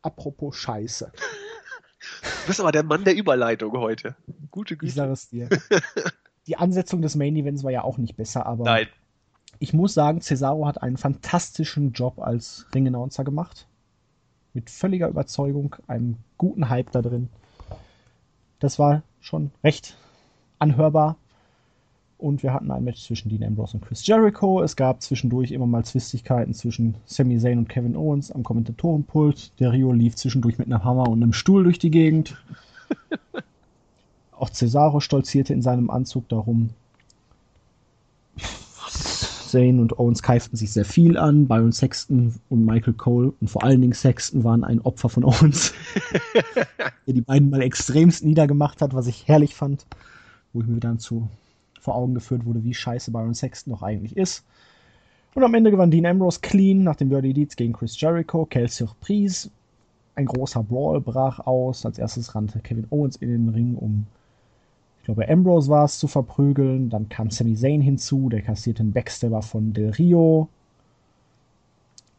Apropos Scheiße. Du bist aber der Mann der Überleitung heute. Gute Güte. Ich sage es dir. Die Ansetzung des Main Events war ja auch nicht besser, aber Nein. ich muss sagen, Cesaro hat einen fantastischen Job als Ringannouncer gemacht. Mit völliger Überzeugung, einem guten Hype da drin. Das war schon recht anhörbar. Und wir hatten ein Match zwischen Dean Ambrose und Chris Jericho. Es gab zwischendurch immer mal Zwistigkeiten zwischen Sami Zayn und Kevin Owens am Kommentatorenpult. Der Rio lief zwischendurch mit einem Hammer und einem Stuhl durch die Gegend. Auch Cesaro stolzierte in seinem Anzug darum. Zayn und Owens keiften sich sehr viel an. Byron Sexton und Michael Cole und vor allen Dingen Sexton waren ein Opfer von Owens, der die beiden mal extremst niedergemacht hat, was ich herrlich fand, wo ich mir dann zu vor Augen geführt wurde, wie scheiße Byron Sexton noch eigentlich ist. Und am Ende gewann Dean Ambrose clean nach dem Dirty Deeds gegen Chris Jericho. Quelle Surprise. Ein großer Brawl brach aus. Als erstes rannte Kevin Owens in den Ring, um glaube, Ambrose war es, zu verprügeln. Dann kam Sami Zayn hinzu, der kassierte einen Backstabber von Del Rio.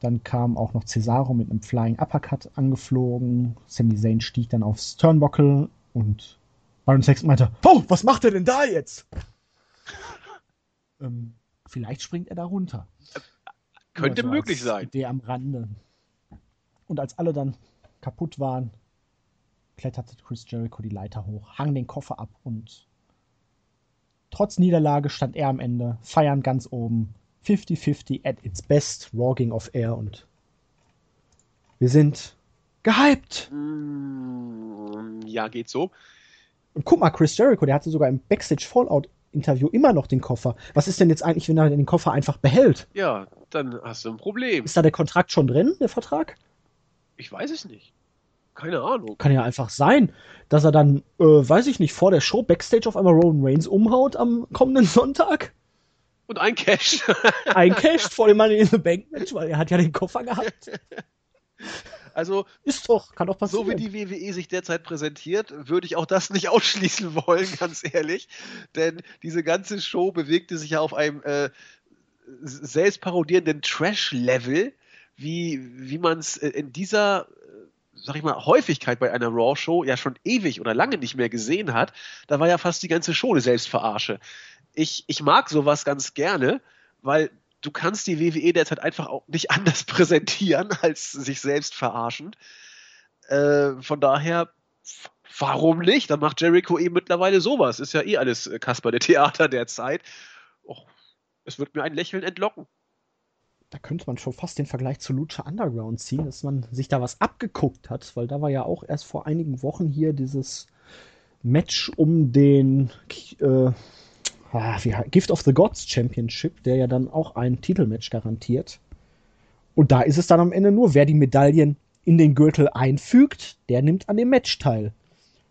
Dann kam auch noch Cesaro mit einem Flying Uppercut angeflogen. Sami Zayn stieg dann aufs Turnbuckle und Baron Sexton meinte, oh, was macht er denn da jetzt? ähm, vielleicht springt er da runter. Könnte also möglich sein. Der am Rande. Und als alle dann kaputt waren, kletterte Chris Jericho die Leiter hoch, hang den Koffer ab und trotz Niederlage stand er am Ende, feiern ganz oben, 50-50 at its best, Rawging of Air und wir sind gehypt. Mm, ja, geht so. Und guck mal, Chris Jericho, der hatte sogar im Backstage Fallout Interview immer noch den Koffer. Was ist denn jetzt eigentlich, wenn er den Koffer einfach behält? Ja, dann hast du ein Problem. Ist da der Kontrakt schon drin, der Vertrag? Ich weiß es nicht. Keine Ahnung. Kann ja einfach sein, dass er dann, äh, weiß ich nicht, vor der Show Backstage auf einmal Roman Reigns umhaut am kommenden Sonntag. Und eincasht. eincasht vor dem Money in the Bank Match, weil er hat ja den Koffer gehabt. Also ist doch, kann doch passieren. So wie die WWE sich derzeit präsentiert, würde ich auch das nicht ausschließen wollen, ganz ehrlich. Denn diese ganze Show bewegte sich ja auf einem äh, selbstparodierenden Trash-Level, wie, wie man es äh, in dieser sag ich mal, Häufigkeit bei einer Raw-Show ja schon ewig oder lange nicht mehr gesehen hat, da war ja fast die ganze Show eine Selbstverarsche. Ich, ich mag sowas ganz gerne, weil du kannst die WWE derzeit einfach auch nicht anders präsentieren als sich selbst verarschend. Äh, von daher, warum nicht? Dann macht Jericho eben mittlerweile sowas. Ist ja eh alles äh, Kasper der Theater derzeit. Och, es wird mir ein Lächeln entlocken da könnte man schon fast den Vergleich zu Lucha Underground ziehen, dass man sich da was abgeguckt hat, weil da war ja auch erst vor einigen Wochen hier dieses Match um den äh, ah, Gift of the Gods Championship, der ja dann auch ein Titelmatch garantiert. Und da ist es dann am Ende nur, wer die Medaillen in den Gürtel einfügt, der nimmt an dem Match teil.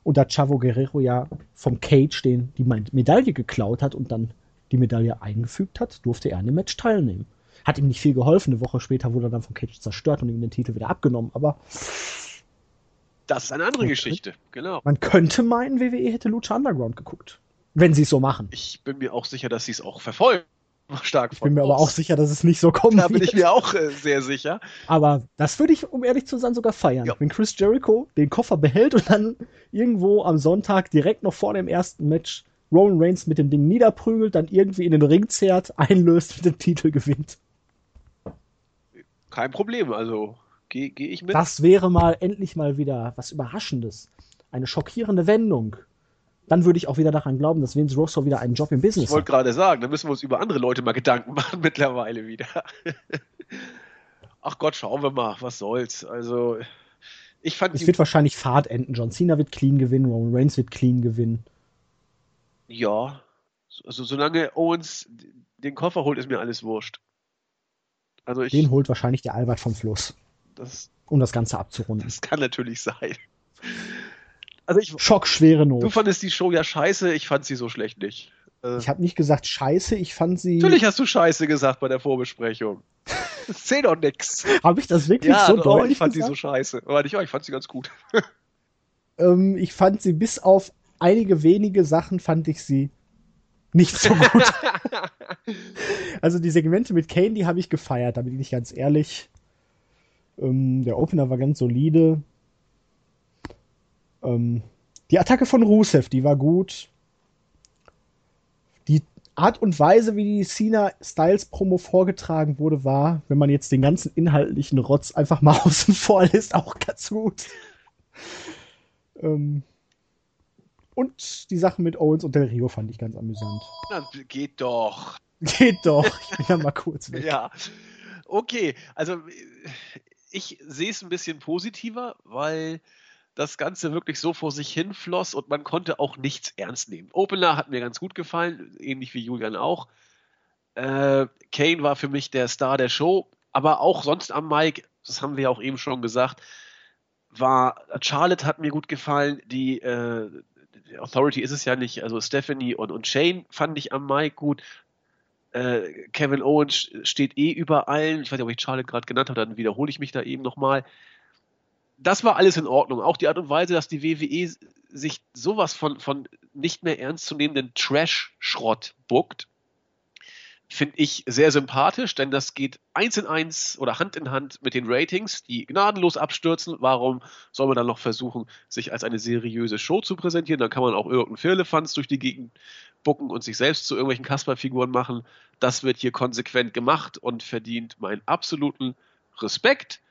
Und da Chavo Guerrero ja vom Cage den, die Medaille geklaut hat und dann die Medaille eingefügt hat, durfte er an dem Match teilnehmen. Hat ihm nicht viel geholfen. Eine Woche später wurde er dann vom Cage zerstört und ihm den Titel wieder abgenommen. Aber das ist eine andere Geschichte, genau. Man könnte meinen, WWE hätte Lucha Underground geguckt. Wenn sie es so machen. Ich bin mir auch sicher, dass sie es auch verfolgen. Stark ich bin mir aus. aber auch sicher, dass es nicht so kommt. Da bin ich mir auch äh, sehr sicher. Aber das würde ich, um ehrlich zu sein, sogar feiern. Ja. Wenn Chris Jericho den Koffer behält und dann irgendwo am Sonntag direkt noch vor dem ersten Match Roman Reigns mit dem Ding niederprügelt, dann irgendwie in den Ring zerrt, einlöst, mit dem Titel gewinnt. Kein Problem, also gehe geh ich mit. Das wäre mal endlich mal wieder was Überraschendes. Eine schockierende Wendung. Dann würde ich auch wieder daran glauben, dass Vince Russo wieder einen Job im Business hat. Ich wollte gerade sagen, da müssen wir uns über andere Leute mal Gedanken machen mittlerweile wieder. Ach Gott, schauen wir mal, was soll's. Also, ich fand. Es wird wahrscheinlich Fahrt enden. John Cena wird clean gewinnen, Roman Reigns wird clean gewinnen. Ja, also solange Owens den Koffer holt, ist mir alles wurscht. Also ich, den holt wahrscheinlich der Albert vom Fluss. Das, um das Ganze abzurunden. Das kann natürlich sein. Also ich, Schockschwere Not. Du fandest die Show ja scheiße, ich fand sie so schlecht nicht. Äh, ich habe nicht gesagt scheiße, ich fand sie. Natürlich hast du scheiße gesagt bei der Vorbesprechung. Das zählt doch nix. Habe ich das wirklich ja, so doch, deutlich ich fand gesagt? sie so scheiße. Aber nicht, ich fand sie ganz gut. ähm, ich fand sie bis auf einige wenige Sachen fand ich sie nicht so gut. also die Segmente mit Kane, die habe ich gefeiert, da bin ich ganz ehrlich. Ähm, der Opener war ganz solide. Ähm, die Attacke von Rusev, die war gut. Die Art und Weise, wie die Cena Styles Promo vorgetragen wurde, war, wenn man jetzt den ganzen inhaltlichen Rotz einfach mal außen vor lässt, auch ganz gut. ähm, und die Sachen mit Owens und Del Rio fand ich ganz amüsant. Na, geht doch. Geht doch. Ich bin ja mal kurz weg. Ja. Okay, also ich sehe es ein bisschen positiver, weil das Ganze wirklich so vor sich hinfloss und man konnte auch nichts ernst nehmen. Opener hat mir ganz gut gefallen, ähnlich wie Julian auch. Äh, Kane war für mich der Star der Show, aber auch sonst am Mike, das haben wir ja auch eben schon gesagt, war Charlotte hat mir gut gefallen, die äh, Authority ist es ja nicht, also Stephanie und, und Shane fand ich am Mike gut. Äh, Kevin Owens steht eh über allen. Ich weiß nicht, ob ich Charlotte gerade genannt habe, dann wiederhole ich mich da eben nochmal. Das war alles in Ordnung. Auch die Art und Weise, dass die WWE sich sowas von, von nicht mehr ernstzunehmenden Trash-Schrott buckt, finde ich sehr sympathisch, denn das geht eins in eins oder Hand in Hand mit den Ratings, die gnadenlos abstürzen. Warum soll man dann noch versuchen, sich als eine seriöse Show zu präsentieren? Dann kann man auch irgendeinen Firlefanz durch die Gegend bucken und sich selbst zu irgendwelchen Kasperfiguren machen. Das wird hier konsequent gemacht und verdient meinen absoluten Respekt.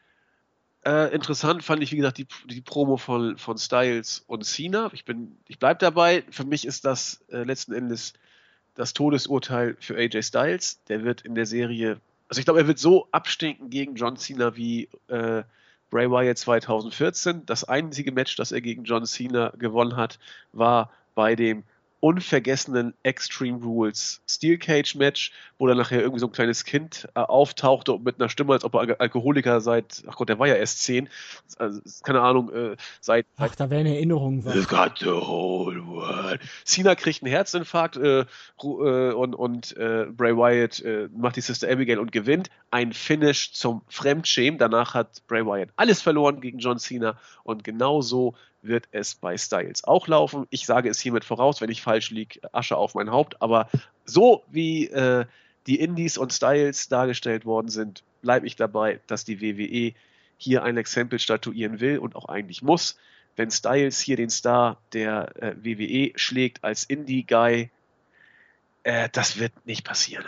Äh, interessant fand ich, wie gesagt, die, die Promo von, von Styles und Cena. Ich bin, ich bleib dabei. Für mich ist das äh, letzten Endes das Todesurteil für AJ Styles. Der wird in der Serie, also ich glaube, er wird so abstinken gegen John Cena wie äh, Bray Wyatt 2014. Das einzige Match, das er gegen John Cena gewonnen hat, war bei dem unvergessenen Extreme Rules Steel Cage Match, wo dann nachher irgendwie so ein kleines Kind äh, auftauchte und mit einer Stimme, als ob er Al Alkoholiker seit, ach Gott, der war ja erst zehn, also, keine Ahnung, äh, seit, Ach, da wäre eine Erinnerung. You've got the whole world. Cena kriegt einen Herzinfarkt äh, äh, und, und äh, Bray Wyatt äh, macht die Sister Abigail und gewinnt. Ein Finish zum Fremdschämen. Danach hat Bray Wyatt alles verloren gegen John Cena und genau so wird es bei Styles auch laufen. Ich sage es hiermit voraus, wenn ich falsch liege, Asche auf mein Haupt. Aber so wie äh, die Indies und Styles dargestellt worden sind, bleibe ich dabei, dass die WWE hier ein Exempel statuieren will und auch eigentlich muss. Wenn Styles hier den Star der äh, WWE schlägt als Indie-Guy, äh, das wird nicht passieren.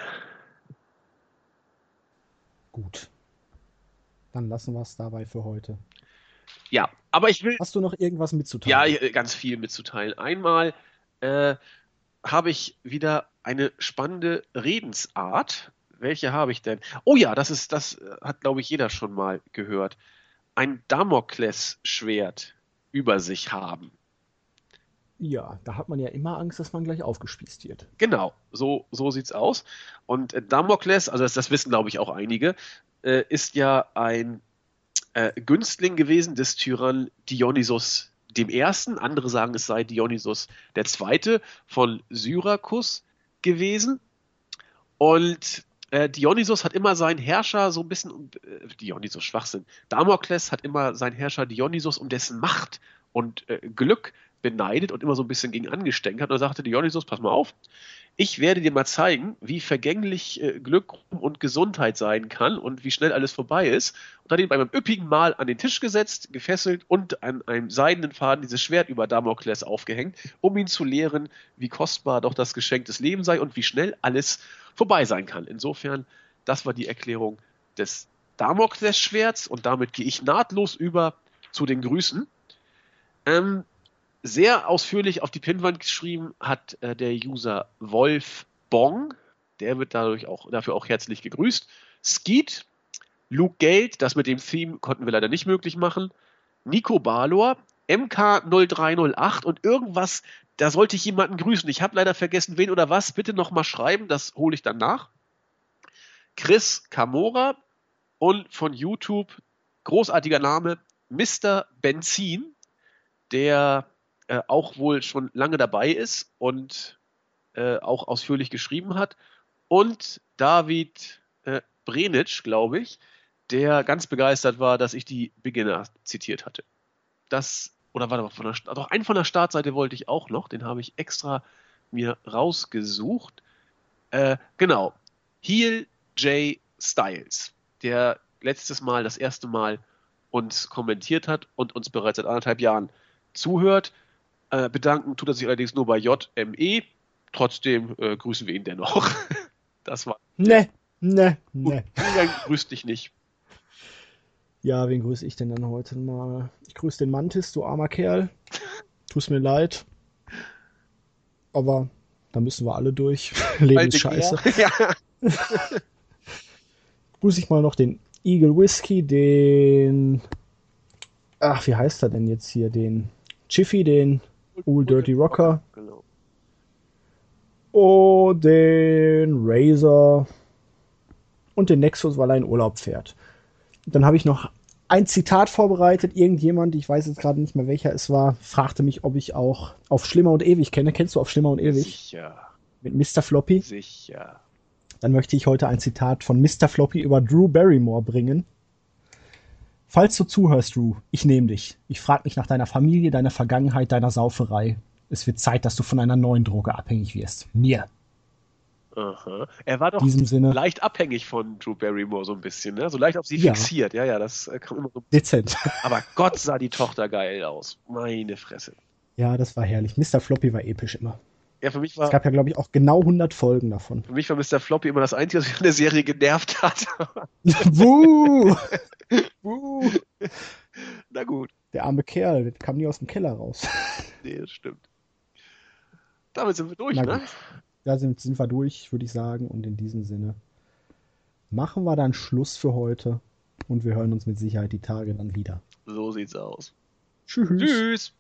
Gut. Dann lassen wir es dabei für heute. Ja, aber ich will. Hast du noch irgendwas mitzuteilen? Ja, ganz viel mitzuteilen. Einmal äh, habe ich wieder eine spannende Redensart. Welche habe ich denn? Oh ja, das ist, das äh, hat, glaube ich, jeder schon mal gehört. Ein Damoklesschwert über sich haben. Ja, da hat man ja immer Angst, dass man gleich aufgespießt wird. Genau, so, so sieht's aus. Und Damokles, also das, das wissen, glaube ich, auch einige, äh, ist ja ein äh, Günstling gewesen des Tyrann Dionysos I. Andere sagen, es sei Dionysos II. von Syrakus gewesen. Und äh, Dionysos hat immer seinen Herrscher so ein bisschen, äh, Dionysos Schwachsinn, Damokles hat immer seinen Herrscher Dionysos um dessen Macht und äh, Glück beneidet und immer so ein bisschen gegen angestänkert. Und er sagte Dionysos, pass mal auf, ich werde dir mal zeigen, wie vergänglich äh, Glück und Gesundheit sein kann und wie schnell alles vorbei ist. Und hat ihn bei einem üppigen Mal an den Tisch gesetzt, gefesselt und an einem seidenen Faden dieses Schwert über Damokles aufgehängt, um ihn zu lehren, wie kostbar doch das Geschenk des Lebens sei und wie schnell alles vorbei sein kann. Insofern, das war die Erklärung des Damokles-Schwerts und damit gehe ich nahtlos über zu den Grüßen. Ähm, sehr ausführlich auf die Pinwand geschrieben hat äh, der User Wolf Bong. Der wird dadurch auch, dafür auch herzlich gegrüßt. Skeet, Luke Geld, das mit dem Theme konnten wir leider nicht möglich machen. Nico Balor, MK0308 und irgendwas, da sollte ich jemanden grüßen. Ich habe leider vergessen, wen oder was. Bitte nochmal schreiben, das hole ich dann nach. Chris Camora und von YouTube, großartiger Name, Mr. Benzin, der äh, auch wohl schon lange dabei ist und äh, auch ausführlich geschrieben hat. Und David äh, Brenitsch, glaube ich, der ganz begeistert war, dass ich die Beginner zitiert hatte. Das, oder warte mal, von der, doch einen von der Startseite wollte ich auch noch, den habe ich extra mir rausgesucht. Äh, genau, Heel J. Styles, der letztes Mal, das erste Mal uns kommentiert hat und uns bereits seit anderthalb Jahren zuhört. Äh, bedanken tut er sich allerdings nur bei JME. Trotzdem äh, grüßen wir ihn dennoch. das war. Ne, ne, ne. grüßt dich nicht. Ja, wen grüße ich denn dann heute mal? Ich grüße den Mantis, du armer Kerl. Tut mir leid. Aber da müssen wir alle durch. Leben ist scheiße. Ja. grüße ich mal noch den Eagle Whiskey, den. Ach, wie heißt er denn jetzt hier? Den Chiffy, den Old Dirty Rocker. Genau. Oh, den Razor und den Nexus, weil er in Urlaub fährt. Dann habe ich noch ein Zitat vorbereitet. Irgendjemand, ich weiß jetzt gerade nicht mehr welcher es war, fragte mich, ob ich auch auf Schlimmer und Ewig kenne. Kennst du auf Schlimmer und Ewig? Sicher. Mit Mr. Floppy? Sicher. Dann möchte ich heute ein Zitat von Mr. Floppy über Drew Barrymore bringen. Falls du zuhörst, Drew, ich nehme dich. Ich frage mich nach deiner Familie, deiner Vergangenheit, deiner Sauferei. Es wird Zeit, dass du von einer neuen Droge abhängig wirst. Mir. Aha. Er war doch Sinne, leicht abhängig von Drew Barrymore so ein bisschen, ne? So leicht auf sie ja. fixiert. Ja, ja, das äh, kam immer so. Dezent. Aber Gott sah die Tochter geil aus. Meine Fresse. Ja, das war herrlich. Mr. Floppy war episch immer. Ja, für mich war. Es gab ja, glaube ich, auch genau 100 Folgen davon. Für mich war Mr. Floppy immer das Einzige, was mich in der Serie genervt hat. Wuh! Wuh! Na gut. Der arme Kerl, der kam nie aus dem Keller raus. nee, das stimmt. Damit sind wir durch, Na ne? Gut. Da sind, sind wir durch, würde ich sagen. Und in diesem Sinne machen wir dann Schluss für heute. Und wir hören uns mit Sicherheit die Tage dann wieder. So sieht's aus. Tschüss. Tschüss.